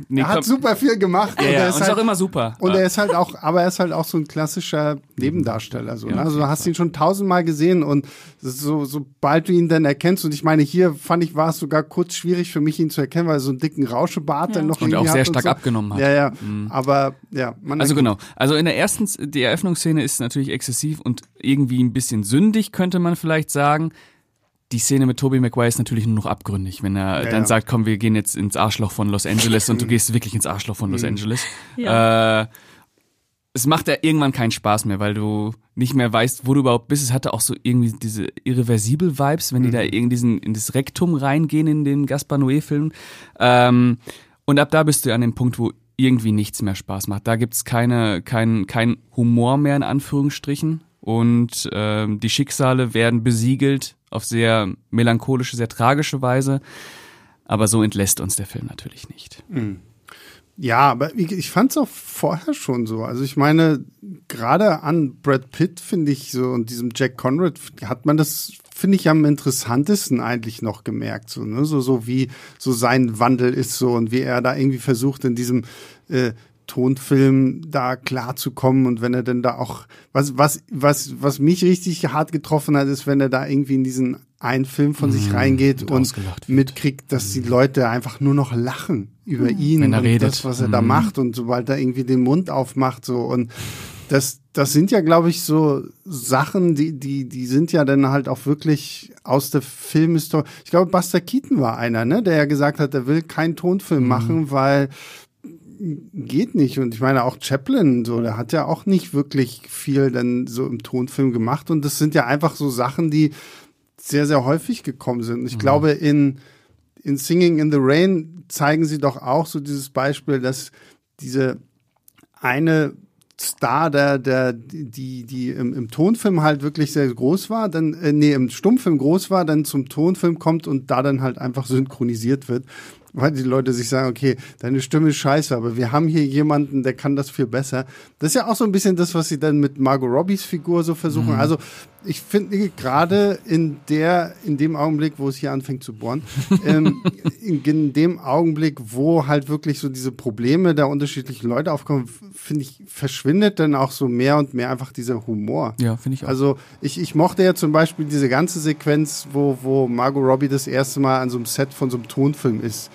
nee, Er hat komm, super viel gemacht. ja, und ja, er und ist ist halt auch immer super. Und er ist halt auch, aber er ist halt auch so ein klassischer Nebendarsteller. So, Ja, ne? Also du hast ihn schon tausendmal gesehen und so, sobald du ihn dann erkennst, und ich meine, hier fand ich, war es sogar kurz schwierig für mich, ihn zu erkennen, weil er so einen dicken Rauschebart Ja. dann noch Und irgendwie auch sehr hat stark so. abgenommen hat. Mhm. Ja, ja. Aber ja, man Also genau. Also in der ersten, die Eröffnungsszene ist natürlich exzessiv und irgendwie ein bisschen sündig, könnte man vielleicht sagen. Die Szene mit Tobey Maguire ist natürlich nur noch abgründig, wenn er Ja, dann ja. sagt, komm, wir gehen jetzt ins Arschloch von Los Angeles und du gehst wirklich ins Arschloch von Los Mhm. Angeles. Ja. Äh, es macht ja irgendwann keinen Spaß mehr, weil du nicht mehr weißt, wo du überhaupt bist. Es hatte auch so irgendwie diese irreversibel Vibes, wenn die da irgendwie diesen, in das Rektum reingehen in den Gaspar Noé-Film. Ähm, und ab da bist du an dem Punkt, wo irgendwie nichts mehr Spaß macht. Da gibt's keine, kein, kein Humor mehr in Anführungsstrichen. Und ähm, die Schicksale werden besiegelt auf sehr melancholische, sehr tragische Weise. Aber so entlässt uns der Film natürlich nicht. Ja, aber ich, ich fand es auch vorher schon so. Also ich meine, gerade an Brad Pitt finde ich so und diesem Jack Conrad hat man das finde ich am interessantesten eigentlich noch gemerkt so ne so so wie so sein Wandel ist so und wie er da irgendwie versucht in diesem äh, Tonfilm da klar zu kommen und wenn er denn da auch was was was was mich richtig hart getroffen hat ist wenn er da irgendwie in diesen einen Film von sich reingeht und und mitkriegt, dass die Leute einfach nur noch lachen über ihn Wenn er und redet. das, was er da macht und sobald er irgendwie den Mund aufmacht so. Und das das sind ja glaube ich so Sachen die die die sind ja dann halt auch wirklich aus der Filmhistorie. Ich glaube Buster Keaton war einer, ne, der ja gesagt hat, er will keinen Tonfilm machen, weil geht nicht. Und ich meine auch Chaplin so der hat ja auch nicht wirklich viel dann so im Tonfilm gemacht. Und das sind ja einfach so Sachen die sehr sehr häufig gekommen sind. Und ich glaube in in Singing in the Rain zeigen sie doch auch so dieses Beispiel, dass diese eine Star, der, der, die, die im, im Tonfilm halt wirklich sehr groß war, dann, äh, nee, im Stummfilm groß war, dann zum Tonfilm kommt und da dann halt einfach synchronisiert wird. Weil die Leute sich sagen, okay, deine Stimme ist scheiße, aber wir haben hier jemanden, der kann das viel besser. Das ist ja auch so ein bisschen das, was sie dann mit Margot Robbies Figur so versuchen. Also ich finde gerade in der, in dem Augenblick, wo es hier anfängt zu bohren, ähm, in, in dem Augenblick, wo halt wirklich so diese Probleme der unterschiedlichen Leute aufkommen, finde ich, verschwindet dann auch so mehr und mehr einfach dieser Humor. Ja, finde ich auch. Also ich, ich mochte ja zum Beispiel diese ganze Sequenz, wo, wo Margot Robbie das erste Mal an so einem Set von so einem Tonfilm ist.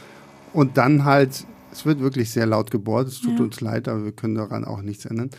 Und dann halt, es wird wirklich sehr laut gebohrt, es tut Ja. uns leid, aber wir können daran auch nichts ändern.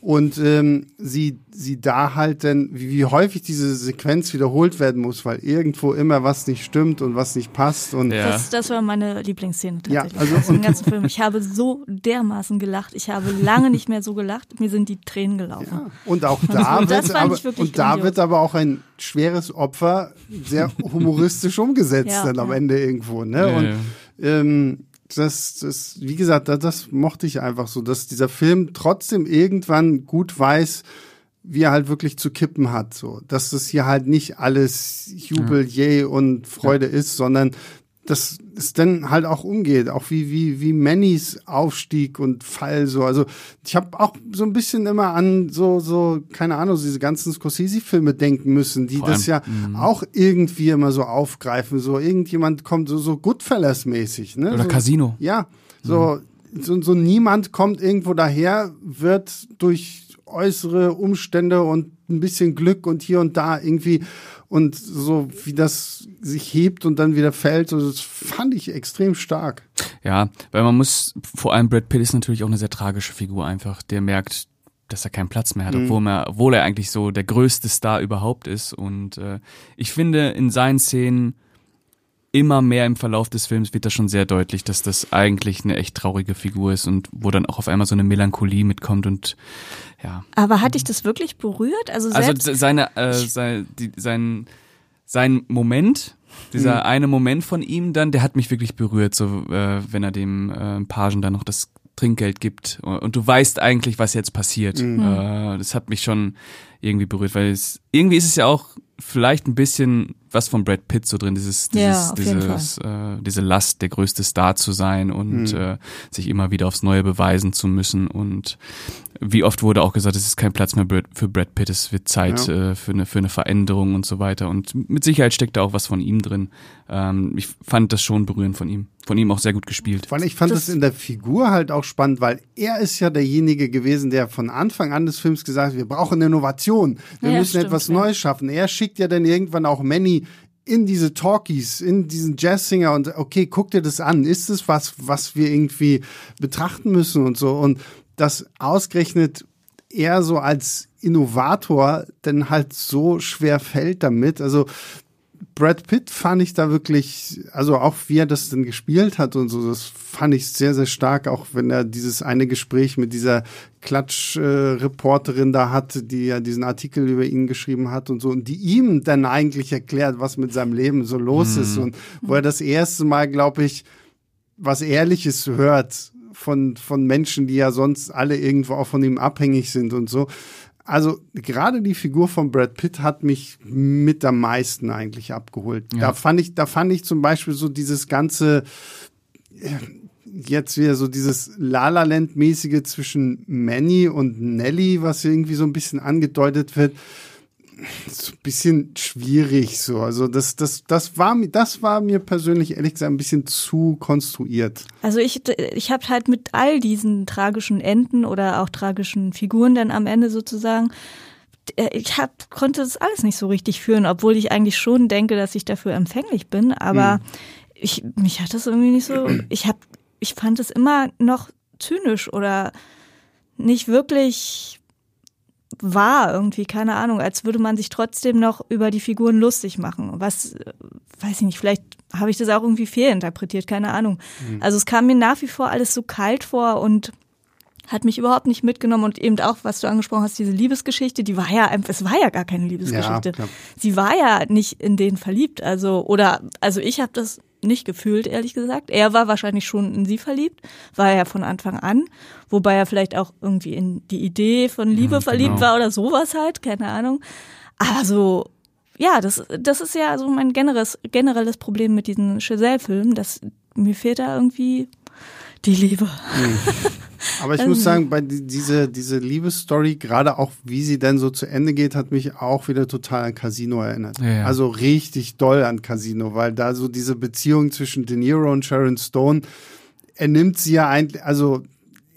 Und ähm, sie, sie da halt dann, wie, wie häufig diese Sequenz wiederholt werden muss, weil irgendwo immer was nicht stimmt und was nicht passt. Und Ja. Das, das war meine Lieblingsszene Ja, tatsächlich also- aus dem ganzen Film. Ich habe so dermaßen gelacht. Ich habe lange nicht mehr so gelacht. Mir sind die Tränen gelaufen. Ja, und auch da Und wird aber, und da wird aber auch ein schweres Opfer sehr humoristisch umgesetzt Ja, dann am ja. Ende irgendwo, ne? Ja, und ja. Ähm, das, das, wie gesagt, das, das mochte ich einfach so, dass dieser Film trotzdem irgendwann gut weiß, wie er halt wirklich zu kippen hat, so, dass das hier halt nicht alles Jubel, Yay und Freude ist, sondern dass es dann halt auch umgeht, auch wie wie wie Mannys Aufstieg und Fall so. Also ich habe auch so ein bisschen immer an so so keine Ahnung diese ganzen Scorsese-Filme denken müssen, die Vor das ja allem, auch irgendwie immer so aufgreifen. So irgendjemand kommt so so Goodfellas-mäßig, ne? Oder so, Casino. Ja, so, so so niemand kommt irgendwo daher, wird durch äußere Umstände und ein bisschen Glück und hier und da irgendwie und so wie das sich hebt und dann wieder fällt, so, das fand ich extrem stark. Ja, weil man muss, vor allem Brad Pitt ist natürlich auch eine sehr tragische Figur einfach, der merkt, dass er keinen Platz mehr hat, obwohl, er, obwohl er eigentlich so der größte Star überhaupt ist. Und äh, ich finde, in seinen Szenen immer mehr im Verlauf des Films wird das schon sehr deutlich, dass das eigentlich eine echt traurige Figur ist und wo dann auch auf einmal so eine Melancholie mitkommt und ja. Aber hat dich das wirklich berührt? Also Also seine, äh, sein, die, sein, sein Moment, dieser eine Moment von ihm dann, der hat mich wirklich berührt, so äh, wenn er dem äh, Pagen dann noch das Trinkgeld gibt und, du weißt eigentlich, was jetzt passiert. Äh, das hat mich schon irgendwie berührt, weil es irgendwie ist es ja auch vielleicht ein bisschen was von Brad Pitt so drin, dieses, Ja, dieses, jeden dieses äh, diese Last, der größte Star zu sein und Hm. äh, sich immer wieder aufs Neue beweisen zu müssen. Und wie oft wurde auch gesagt, es ist kein Platz mehr für Brad Pitt, es wird Zeit Ja. äh, für eine für eine Veränderung und so weiter. Und mit Sicherheit steckt da auch was von ihm drin. Ähm, ich fand das schon berührend von ihm, von ihm auch sehr gut gespielt. Vor allem, ich fand Das- das in der Figur halt auch spannend, weil er ist ja derjenige gewesen, der von Anfang an des Films gesagt hat, wir brauchen Innovation, wir Ja, müssen stimmt, etwas ja. Neues schaffen. Er schickt ja dann irgendwann auch Manny in diese Talkies, in diesen Jazzsinger und okay, guck dir das an. Ist es was, was wir irgendwie betrachten müssen und so? Und das ausgerechnet er so als Innovator denn halt so schwer fällt damit. Also Brad Pitt fand ich da wirklich, also auch wie er das denn gespielt hat und so, das fand ich sehr, sehr stark, auch wenn er dieses eine Gespräch mit dieser Klatsch-Reporterin da hatte, die ja diesen Artikel über ihn geschrieben hat und so, und die ihm dann eigentlich erklärt, was mit seinem Leben so los ist und wo er das erste Mal, glaube ich, was Ehrliches hört von, von Menschen, die ja sonst alle irgendwo auch von ihm abhängig sind und so. Also gerade die Figur von Brad Pitt hat mich mit am meisten eigentlich abgeholt. Ja. Da fand ich, da fand ich zum Beispiel so dieses ganze äh, jetzt wieder so dieses La La Land mäßige zwischen Manny und Nelly, was irgendwie so ein bisschen angedeutet wird, so ein bisschen schwierig so. Also das, das, das war mir, das war mir persönlich ehrlich gesagt ein bisschen zu konstruiert. Also ich, ich habe halt mit all diesen tragischen Enden oder auch tragischen Figuren dann am Ende sozusagen, äh, ich hab, konnte das alles nicht so richtig führen, obwohl ich eigentlich schon denke, dass ich dafür empfänglich bin. Aber ich, mich hat das irgendwie nicht so. Ich hab, ich fand es immer noch zynisch oder nicht wirklich wahr irgendwie, keine Ahnung, als würde man sich trotzdem noch über die Figuren lustig machen. Was, äh, weiß ich nicht, vielleicht habe ich das auch irgendwie fehlinterpretiert, keine Ahnung. Also es kam mir nach wie vor alles so kalt vor und hat mich überhaupt nicht mitgenommen und eben auch, was du angesprochen hast, diese Liebesgeschichte, die war ja einfach, es war ja gar keine Liebesgeschichte. Ja. Sie war ja nicht in den verliebt, also oder also ich habe das nicht gefühlt, ehrlich gesagt. Er war wahrscheinlich schon in sie verliebt, war er von Anfang an, wobei er vielleicht auch irgendwie in die Idee von Liebe Ja, verliebt genau. war oder sowas halt, keine Ahnung. Aber so ja, das, das ist ja so mein generelles, generelles Problem mit diesen Chazelle-Filmen, dass mir fehlt da irgendwie die Liebe. Aber ich Ähm. muss sagen, bei die- diese, diese Liebesstory, gerade auch wie sie dann so zu Ende geht, hat mich auch wieder total an Casino erinnert. Ja, ja. Also richtig doll an Casino, weil da so diese Beziehung zwischen De Niro und Sharon Stone, er nimmt sie ja eigentlich, also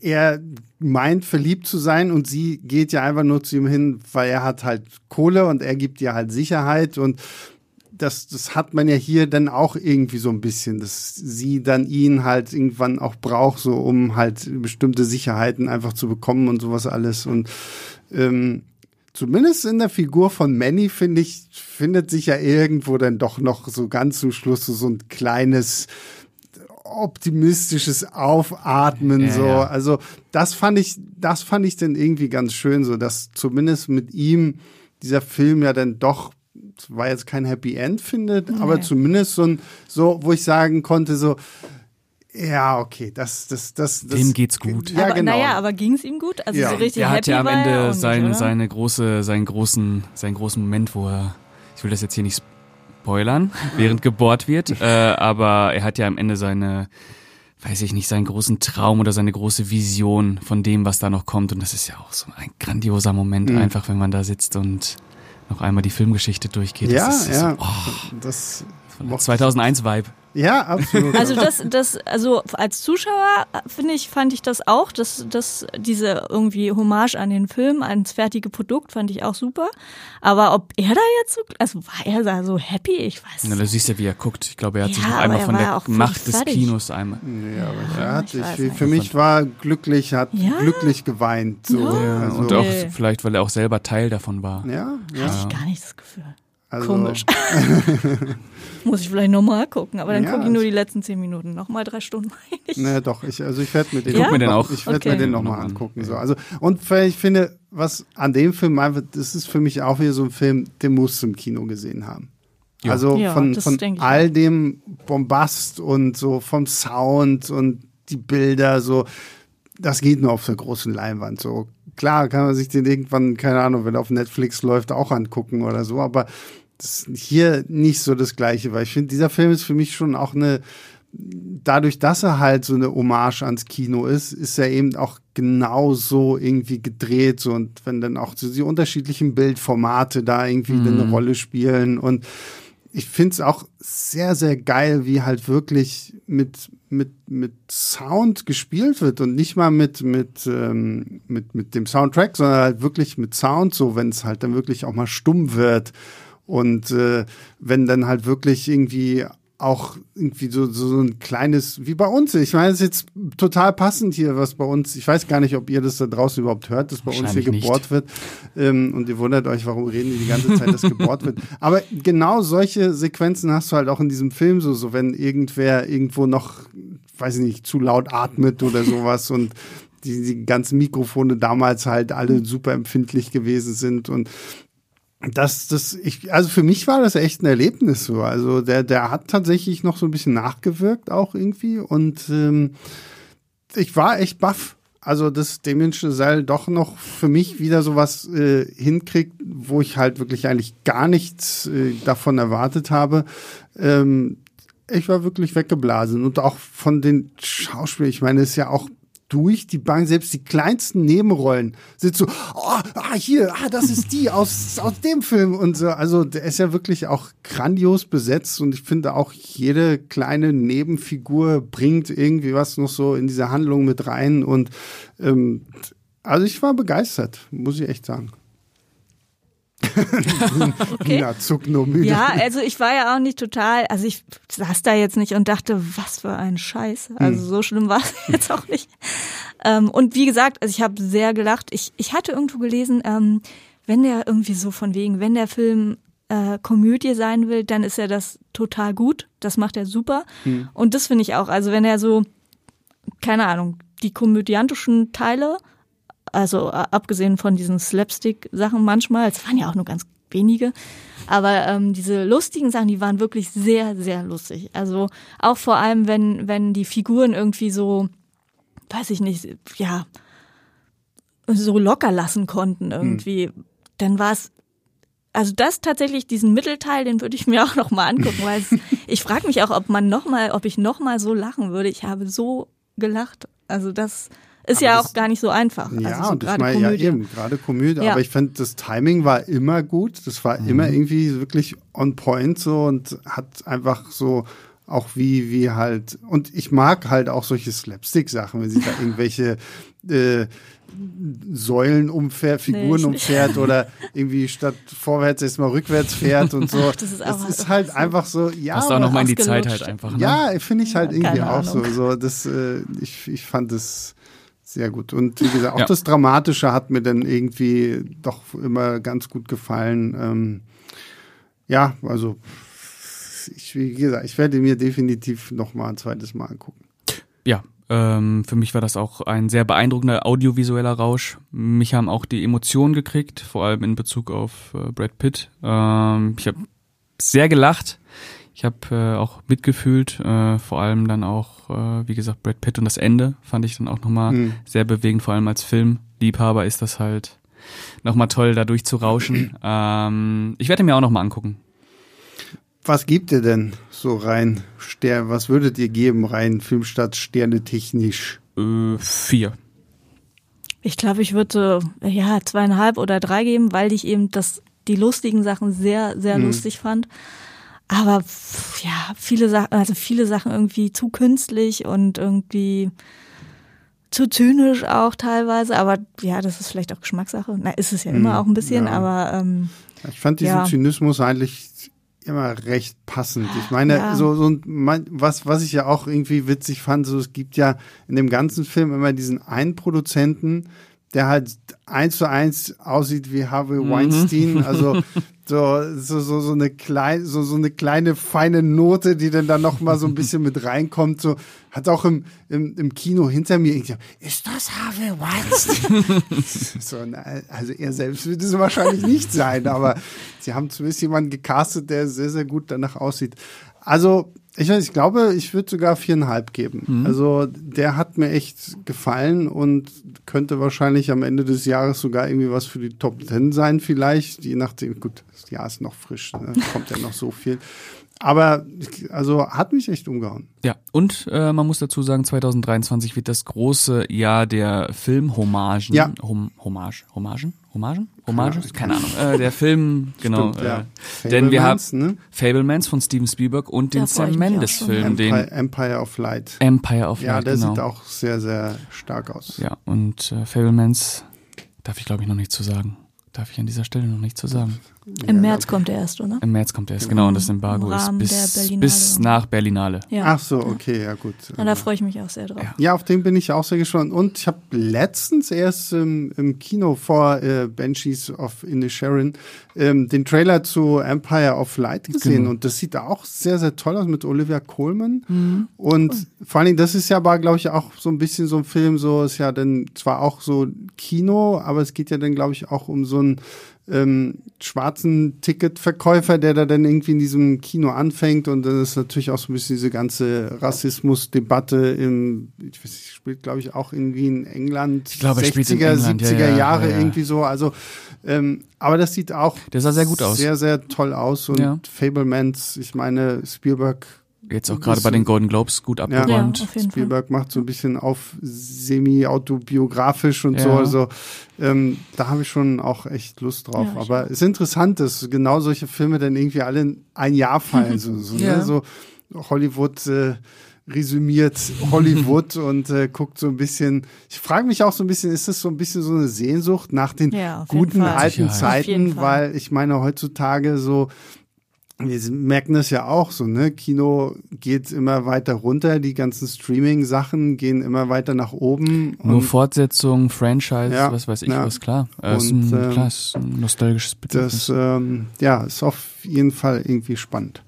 er meint verliebt zu sein und sie geht ja einfach nur zu ihm hin, weil er hat halt Kohle und er gibt ihr halt Sicherheit und das, das hat man ja hier dann auch irgendwie so ein bisschen, dass sie dann ihn halt irgendwann auch braucht, so um halt bestimmte Sicherheiten einfach zu bekommen und sowas alles. Und ähm, zumindest in der Figur von Manny, finde ich, findet sich ja irgendwo dann doch noch so ganz zum Schluss so, so ein kleines optimistisches Aufatmen Ja, so. ja. Also das fand ich, das fand ich dann irgendwie ganz schön, so dass zumindest mit ihm dieser Film ja dann doch war jetzt kein Happy End findet, aber Nee. zumindest so ein so, wo ich sagen konnte so ja, okay, das das das, das Dem geht's gut. Ja, aber, genau. Naja, aber ging es ihm gut? Also Ja. so richtig happy hat ja am er Ende seine, oder? seine große, seinen großen, seinen großen Moment, wo er, ich will das jetzt hier nicht spoilern, während gebohrt wird, äh, aber er hat ja am Ende seine, weiß ich nicht, seinen großen Traum oder seine große Vision von dem, was da noch kommt. Und das ist ja auch so ein grandioser Moment, Mhm. einfach, wenn man da sitzt und noch einmal die Filmgeschichte durchgeht. ja, das ist ja, So, oh, das von der 2001-Vibe. Ja, absolut. Also das, das, also als Zuschauer finde ich, fand ich das auch, dass, dass diese irgendwie Hommage an den Film, ans fertige Produkt, fand ich auch super. Aber ob er da jetzt so, also war er da so happy? Ich weiß. Na, da siehst du, wie er guckt. Ich glaube, er hat sich Ja, noch aber einmal von der Macht des fertig. Kinos einmal. Ja, aber er hat, ich weiß ich, nicht. für mich war glücklich, hat Ja? glücklich geweint. So. Ja. Also, Und auch vielleicht, weil er auch selber Teil davon war. ja, ja. Hatte ich gar nicht das Gefühl. Also, Komisch. Muss ich vielleicht nochmal gucken, aber dann Ja, gucke ich nur die letzten zehn Minuten. Nochmal drei Stunden. Ich, Ne, doch, ich, also ich werde mir den, guck mir den noch- auch. ich werde Okay. mir den nochmal Noch an. angucken. So. Also, und ich finde, was an dem Film einfach, das ist für mich auch wieder so ein Film, den musst du im Kino gesehen haben. Ja. Also Ja, von, von all dem Bombast und so vom Sound und die Bilder, so, das geht nur auf der großen Leinwand. So, klar kann man sich den irgendwann, keine Ahnung, wenn er auf Netflix läuft, auch angucken oder so, aber das ist hier nicht so das Gleiche, weil ich finde, dieser Film ist für mich schon auch eine, dadurch, dass er halt so eine Hommage ans Kino ist, ist er eben auch genau so irgendwie gedreht. So, und wenn dann auch so die unterschiedlichen Bildformate da irgendwie mhm. eine Rolle spielen. Und ich finde es auch sehr, sehr geil, wie halt wirklich mit, mit, mit Sound gespielt wird und nicht mal mit, mit, ähm, mit, mit dem Soundtrack, sondern halt wirklich mit Sound, so wenn es halt dann wirklich auch mal stumm wird. Und äh, wenn dann halt wirklich irgendwie auch irgendwie so, so, ein kleines, wie bei uns. Ich meine, es ist jetzt total passend hier, was bei uns, ich weiß gar nicht, ob ihr das da draußen überhaupt hört, dass bei uns hier gebohrt nicht. wird. Ähm, und ihr wundert euch, warum reden die die ganze Zeit, dass gebohrt wird. Aber genau solche Sequenzen hast du halt auch in diesem Film so, so wenn irgendwer irgendwo noch, weiß ich nicht, zu laut atmet oder sowas und die, die ganzen Mikrofone damals halt alle super empfindlich gewesen sind und das, das, ich, also für mich war das echt ein Erlebnis so. Also der, der hat tatsächlich noch so ein bisschen nachgewirkt auch irgendwie und ähm, ich war echt baff. Also dass Damien Chazelle doch noch für mich wieder sowas äh, hinkriegt, wo ich halt wirklich eigentlich gar nichts äh, davon erwartet habe. Ähm, ich war wirklich weggeblasen und auch von den Schauspielern. Ich meine, es ist ja auch durch die Bank, selbst die kleinsten Nebenrollen sind so, oh, ah, hier, ah, das ist die aus, aus dem Film und so. Also der ist ja wirklich auch grandios besetzt und ich finde auch jede kleine Nebenfigur bringt irgendwie was noch so in diese Handlung mit rein und ähm, also ich war begeistert, muss ich echt sagen. okay. Ja, also ich war ja auch nicht total, also ich saß da jetzt nicht und dachte, was für ein Scheiß. Also hm. so schlimm war es jetzt auch nicht. Ähm, und wie gesagt, also ich habe sehr gelacht. Ich, ich hatte irgendwo gelesen, ähm, wenn der irgendwie so von wegen, wenn der Film äh, Komödie sein will, dann ist er das total gut. Das macht er super. Hm. Und das finde ich auch. Also wenn er so, keine Ahnung, die komödiantischen Teile also abgesehen von diesen Slapstick-Sachen manchmal, es waren ja auch nur ganz wenige, aber ähm, diese lustigen Sachen, die waren wirklich sehr, sehr lustig. Also auch vor allem, wenn, wenn die Figuren irgendwie so, weiß ich nicht, ja, so locker lassen konnten irgendwie, hm. dann war es also das tatsächlich diesen Mittelteil, den würde ich mir auch noch mal angucken, weil es, ich frage mich auch, ob man noch mal, ob ich noch mal so lachen würde. Ich habe so gelacht. Also das ist aber ja auch gar nicht so einfach. Ja, also so und ich meine, ja eben, gerade Komödie. Ja. Aber ich fand, das Timing war immer gut. Das war mhm. immer irgendwie wirklich on point so und hat einfach so auch wie, wie halt, und ich mag halt auch solche Slapstick-Sachen, wenn sie da irgendwelche äh, Säulen umfährt, Figuren nee, umfährt oder irgendwie statt vorwärts erstmal rückwärts fährt und so. Ach, das ist, das ist halt so. einfach so, ja. Passt auch nochmal in die Zeit halt einfach. Ne? Ja, finde ich halt irgendwie auch so. so das, äh, ich, ich fand das sehr gut. Und wie gesagt, auch ja. das Dramatische hat mir dann irgendwie doch immer ganz gut gefallen. Ähm, ja, also ich, wie gesagt, ich werde mir definitiv noch mal ein zweites Mal angucken. Ja, ähm, für mich war das auch ein sehr beeindruckender audiovisueller Rausch. Mich haben auch die Emotionen gekriegt, vor allem in Bezug auf äh, Brad Pitt. Ähm, ich habe sehr gelacht. Ich habe äh, auch mitgefühlt, äh, vor allem dann auch, äh, wie gesagt, Brad Pitt und das Ende fand ich dann auch nochmal mhm. sehr bewegend, vor allem als Filmliebhaber ist das halt nochmal toll, da durchzurauschen. ähm, ich werde mir auch nochmal angucken. Was gibt ihr denn so rein? Stern, was würdet ihr geben rein Filmstadt Sterne technisch? Äh, vier. Ich glaube, ich würde ja zweieinhalb oder drei geben, weil ich eben das die lustigen Sachen sehr sehr mhm. lustig fand. Aber ja, viele Sachen, also viele Sachen irgendwie zu künstlich und irgendwie zu zynisch auch teilweise. Aber ja, das ist vielleicht auch Geschmackssache. Na, ist es ja immer hm, auch ein bisschen, ja. aber ähm, ich fand diesen ja. Zynismus eigentlich immer recht passend. Ich meine, ja. so, so was, was ich ja auch irgendwie witzig fand, so es gibt ja in dem ganzen Film immer diesen einen Produzenten, der halt eins zu eins aussieht wie Harvey mhm. Weinstein. Also so, so, so, so eine kleine, so, so eine kleine feine Note, die dann da noch mal so ein bisschen mit reinkommt. So hat auch im, im, im Kino hinter mir irgendwie, ist das Harvey Weinstein? so, also er selbst wird es wahrscheinlich nicht sein, aber sie haben zumindest jemanden gecastet, der sehr, sehr gut danach aussieht. Also Ich weiß, ich glaube, ich würde sogar viereinhalb geben. Mhm. Also der hat mir echt gefallen und könnte wahrscheinlich am Ende des Jahres sogar irgendwie was für die Top Ten sein, vielleicht. Je nachdem, gut, das Jahr ist noch frisch, ne? kommt ja noch so viel. Aber also hat mich echt umgehauen. Ja, und äh, man muss dazu sagen, 2023 wird das große Jahr der Filmhommagen. Ja. Hom Hommage, Hommagen? Hommagen? Hommages? Keine Ahnung. Äh, der Film, genau. Stimmt, ja. äh, denn wir haben Fablemans, ne? Fablemans von Steven Spielberg und den freu Sam ich mich auch Mendes schon. Film, den Empire, Empire of Light. Empire of Ja, Light, der genau. sieht auch sehr, sehr stark aus. Ja, und äh, Fablemans darf ich glaube ich noch nicht zu sagen. Darf ich an dieser Stelle noch nicht zu sagen. Im März kommt er erst, oder? Im März kommt er erst, genau, und das Embargo Im ist bis, bis nach Berlinale. Ja. Ach so, okay, ja gut. Na, da freue ich mich auch sehr drauf. Ja. Ja, auf den bin ich auch sehr gespannt. Und ich habe letztens erst ähm, im Kino vor äh, Banshees of Inisherin ähm, den Trailer zu Empire of Light gesehen. Genau. Und das sieht auch sehr, sehr toll aus mit Olivia Colman. Und vor allen Dingen, das ist ja aber, glaube ich, auch so ein bisschen so ein Film, so ist ja dann zwar auch so Kino, aber es geht ja dann, glaube ich, auch um so einen ähm, schwarzen Ticketverkäufer, der da dann irgendwie in diesem Kino anfängt und dann ist natürlich auch so ein bisschen diese ganze Rassismusdebatte im, ich weiß nicht, spielt glaube ich auch irgendwie in England, Ich glaube, er 60er, spielt in England, ja, 70er ja, Jahre ja, ja. irgendwie so, also ähm, aber das sieht auch Der sah sehr gut aus. sehr, sehr toll aus und Ja. Fablemans, ich meine, Spielberg Jetzt auch gerade bei den Golden Globes gut abgeräumt. Ja, auf jeden Fall. Spielberg macht so ein bisschen auf semi-autobiografisch und so. Ja. Also ähm, da habe ich schon auch echt Lust drauf. Ja, Aber es ist interessant, dass genau solche Filme dann irgendwie alle in ein Jahr fallen. so, so, Ja. ne? so Hollywood äh, resümiert Hollywood und äh, guckt so ein bisschen. Ich frage mich auch so ein bisschen, ist das so ein bisschen so eine Sehnsucht nach den Ja, guten alten Zeiten? Weil ich meine, heutzutage so wir merken das ja auch so, ne? Kino geht immer weiter runter, die ganzen Streaming-Sachen gehen immer weiter nach oben. Nur Fortsetzung, Franchise, Ja, was weiß ich ja. was, klar. Äh, ist Und, ein, ähm, klar, ist ein nostalgisches Bedürfnis. das ähm, ja, ist auf jeden Fall irgendwie spannend.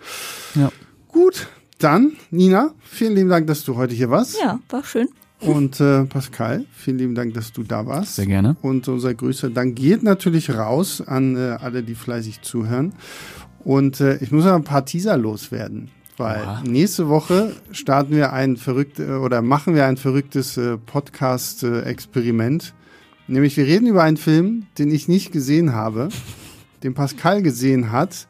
ja. Gut, dann, Nina, vielen lieben Dank, dass du heute hier warst. Ja, war schön. Und äh, Pascal, vielen lieben Dank, dass du da warst. Sehr gerne. Und unser größter Dank geht natürlich raus an äh, alle, die fleißig zuhören. Und äh, ich muss noch ein paar Teaser loswerden, weil Oha. nächste Woche starten wir ein verrückt äh, oder machen wir ein verrücktes äh, Podcast-Experiment. Nämlich wir reden über einen Film, den ich nicht gesehen habe, den Pascal gesehen hat.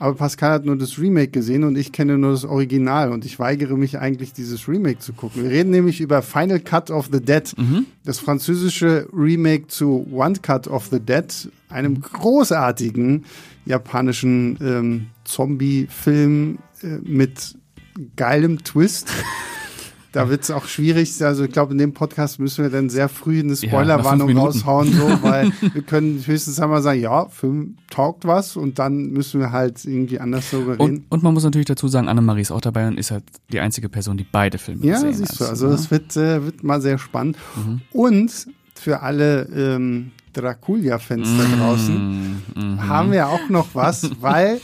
Aber Pascal hat nur das Remake gesehen und ich kenne nur das Original und ich weigere mich eigentlich, dieses Remake zu gucken. Wir reden nämlich über Final Cut of the Dead, das französische Remake zu One Cut of the Dead, einem großartigen japanischen ähm, Zombie-Film äh, mit geilem Twist. Da wird es auch schwierig. Also ich glaube, in dem Podcast müssen wir dann sehr früh eine Spoilerwarnung Minuten. raushauen, so, weil wir können höchstens einmal sagen, ja, Film taugt was und dann müssen wir halt irgendwie anders darüber reden. Und, und man muss natürlich dazu sagen, Annemarie ist auch dabei und ist halt die einzige Person, die beide Filme Ja, gesehen siehst hat. du, also das wird, äh, wird mal sehr spannend. Mhm. Und für alle ähm, Draculia-Fans da draußen Mhm. haben wir auch noch was, weil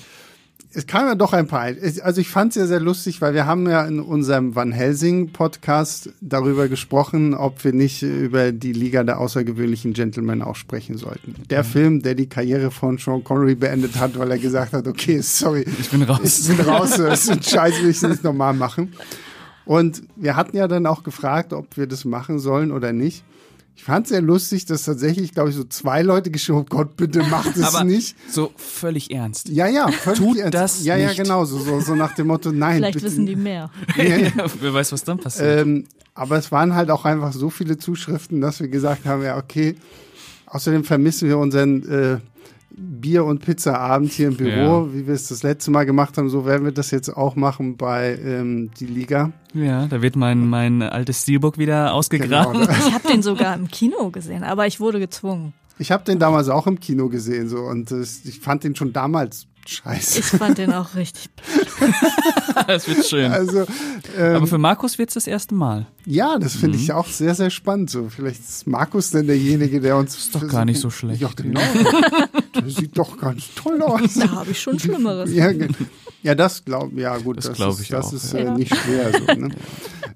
es kam ja doch ein paar. Es- Also ich fand es ja sehr lustig, weil wir haben ja in unserem Van Helsing Podcast darüber gesprochen, ob wir nicht über die Liga der außergewöhnlichen Gentlemen auch sprechen sollten. Der Film, der die Karriere von Sean Connery beendet hat, weil er gesagt hat, okay, sorry, Ich bin raus. ich bin raus, das ist ein Scheiß, will ich nicht nochmal machen. Und wir hatten ja dann auch gefragt, ob wir das machen sollen oder nicht. Ich fand es sehr lustig, dass tatsächlich, glaube ich, so zwei Leute geschrieben haben, oh Gott, bitte macht es Aber nicht. so völlig ernst. Ja, ja, völlig Tut ernst. das Ja, ja, nicht. genau, so, so, so nach dem Motto, nein. Vielleicht bitte. wissen die mehr. Ja, ja. Wer weiß, was dann passiert. Ähm, aber es waren halt auch einfach so viele Zuschriften, dass wir gesagt haben, ja, okay. Außerdem vermissen wir unseren äh, Bier- und Pizzaabend hier im Büro, Ja. wie wir es das letzte Mal gemacht haben. So werden wir das jetzt auch machen bei ähm, die Liga. ja, da wird mein, mein altes Steelbook wieder ausgegraben. Genau. Ich habe den sogar im Kino gesehen, aber ich wurde gezwungen. Ich habe den damals auch im Kino gesehen so und äh, ich fand den schon damals scheiße. Ich fand den auch richtig. das wird schön. Also ähm, Aber für Markus wird's das erste Mal. ja, das finde Mhm. ich auch sehr, sehr spannend. So, vielleicht ist Markus denn derjenige, der uns. Ist doch gar nicht so schlecht. Ja, genau. der sieht doch ganz toll aus. Da habe ich schon Schlimmeres. Ja, ja das glaube ja gut, Das das, glaub ist, ich das auch, ist ja. äh, Ja. nicht schwer. So, ne?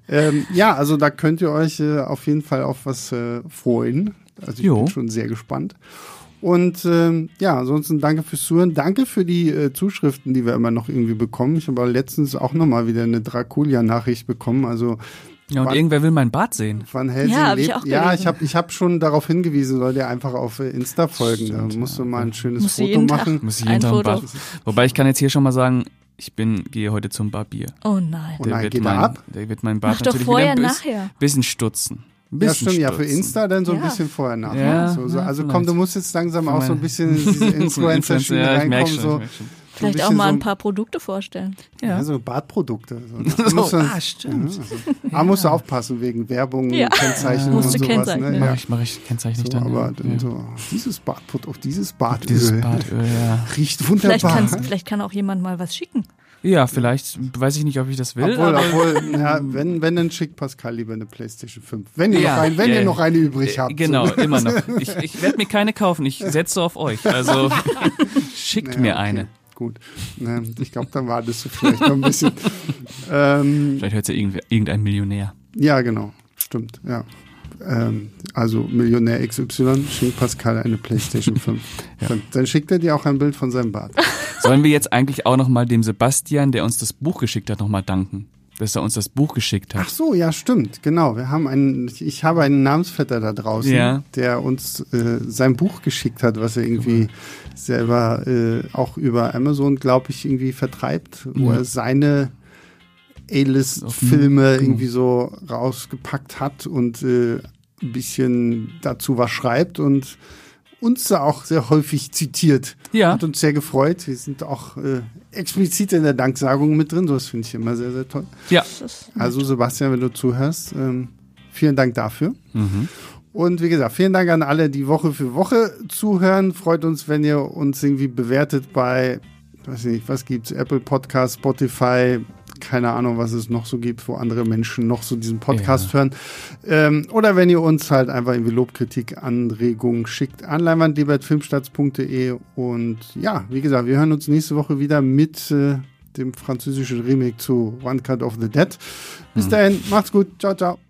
ähm, ja, also da könnt ihr euch äh, auf jeden Fall auf was äh, freuen. Also ich Jo. bin schon sehr gespannt. Und ähm, ja, ansonsten danke fürs Zuhören. Danke für die äh, Zuschriften, die wir immer noch irgendwie bekommen. Ich habe letztens auch nochmal wieder eine Draculia-Nachricht bekommen. Also ja, und Wann- irgendwer will mein Bart sehen. Van Helsing Ja, hab ich lebt. auch ja, ich habe ich hab schon darauf hingewiesen, soll dir einfach auf äh, Insta folgen. Stimmt, da musst du mal ein schönes Musst du Foto machen. Muss ich Ein jeden Tag ein Foto. Bart. Wobei ich kann jetzt hier schon mal sagen, ich bin, gehe heute zum Barbier. Oh nein. Oh nein, wird geht mein, ab? Der wird mein Bart Mach doch natürlich vorher, wieder ein bisschen, nachher. bisschen stutzen. Ein Ja, bisschen stimmt, ja, für. Insta dann so ein Ja. bisschen vorher nachher. Ja, so, so, ja, also komm, du musst jetzt langsam auch so ein bisschen in diese Influencer-Schiene ja, reinkommen. schon, So, so ein Vielleicht auch mal so, ein paar Produkte vorstellen. Ja, so Bartprodukte. So, So, musst du- ah, stimmt. Ja, also, ah, musst du aufpassen wegen Werbung, Ja. Kennzeichen und Musst du sowas. kennzeichnen. Ne? Mach Ja. ich, mach ich, kennzeichne ich So, dann. aber ja. dann ja. so, oh, dieses Bartprodukt, dieses Bartöl, Dieses Bartöl, ja. riecht wunderbar. Vielleicht, vielleicht kann auch jemand mal was schicken. Ja, vielleicht weiß ich nicht, ob ich das will. Obwohl, obwohl ja, wenn, wenn, dann schickt Pascal lieber eine Playstation 5. Wenn ihr, Ja, noch, ein, wenn ja, ihr ja. noch eine übrig habt. Genau, So. immer noch. Ich, ich werde mir keine kaufen, ich setze auf euch. Also schickt Ja, mir okay, eine. Gut. Ne, ich glaube, dann wartest du vielleicht noch ein bisschen. ähm, Vielleicht hört ja irgendwer, irgendein Millionär. ja, genau. Stimmt, ja. Ähm, also Millionär XY schenkt Pascal eine Playstation 5. Ja. Dann, dann schickt er dir auch ein Bild von seinem Bart. Sollen wir jetzt eigentlich auch nochmal dem Sebastian, der uns das Buch geschickt hat, nochmal danken? Dass er uns das Buch geschickt Ach hat. so, ja, stimmt, genau. Wir haben einen, ich habe einen Namensvetter da draußen, Ja. der uns äh, sein Buch geschickt hat, was er irgendwie selber äh, auch über Amazon, glaube ich, irgendwie vertreibt, wo er seine A-List-Filme irgendwie so rausgepackt hat und äh, ein bisschen dazu was schreibt und uns da auch sehr häufig zitiert. Ja. Hat uns sehr gefreut. Wir sind auch äh, explizit in der Danksagung mit drin. Das finde ich immer sehr, sehr toll. Ja. Also Sebastian, wenn du zuhörst, ähm, vielen Dank dafür. Mhm. Und wie gesagt, vielen Dank an alle, die Woche für Woche zuhören. Freut uns, wenn ihr uns irgendwie bewertet bei, weiß nicht, was gibt's, Apple Podcast, Spotify, keine Ahnung, was es noch so gibt, wo andere Menschen noch so diesen Podcast Ja. hören. Ähm, oder wenn ihr uns halt einfach irgendwie Lobkritik, Anregungen schickt an leinwanddebatfilmstarts.de und ja, wie gesagt, wir hören uns nächste Woche wieder mit äh, dem französischen Remake zu One Cut of the Dead. Bis dahin, macht's gut, ciao, ciao.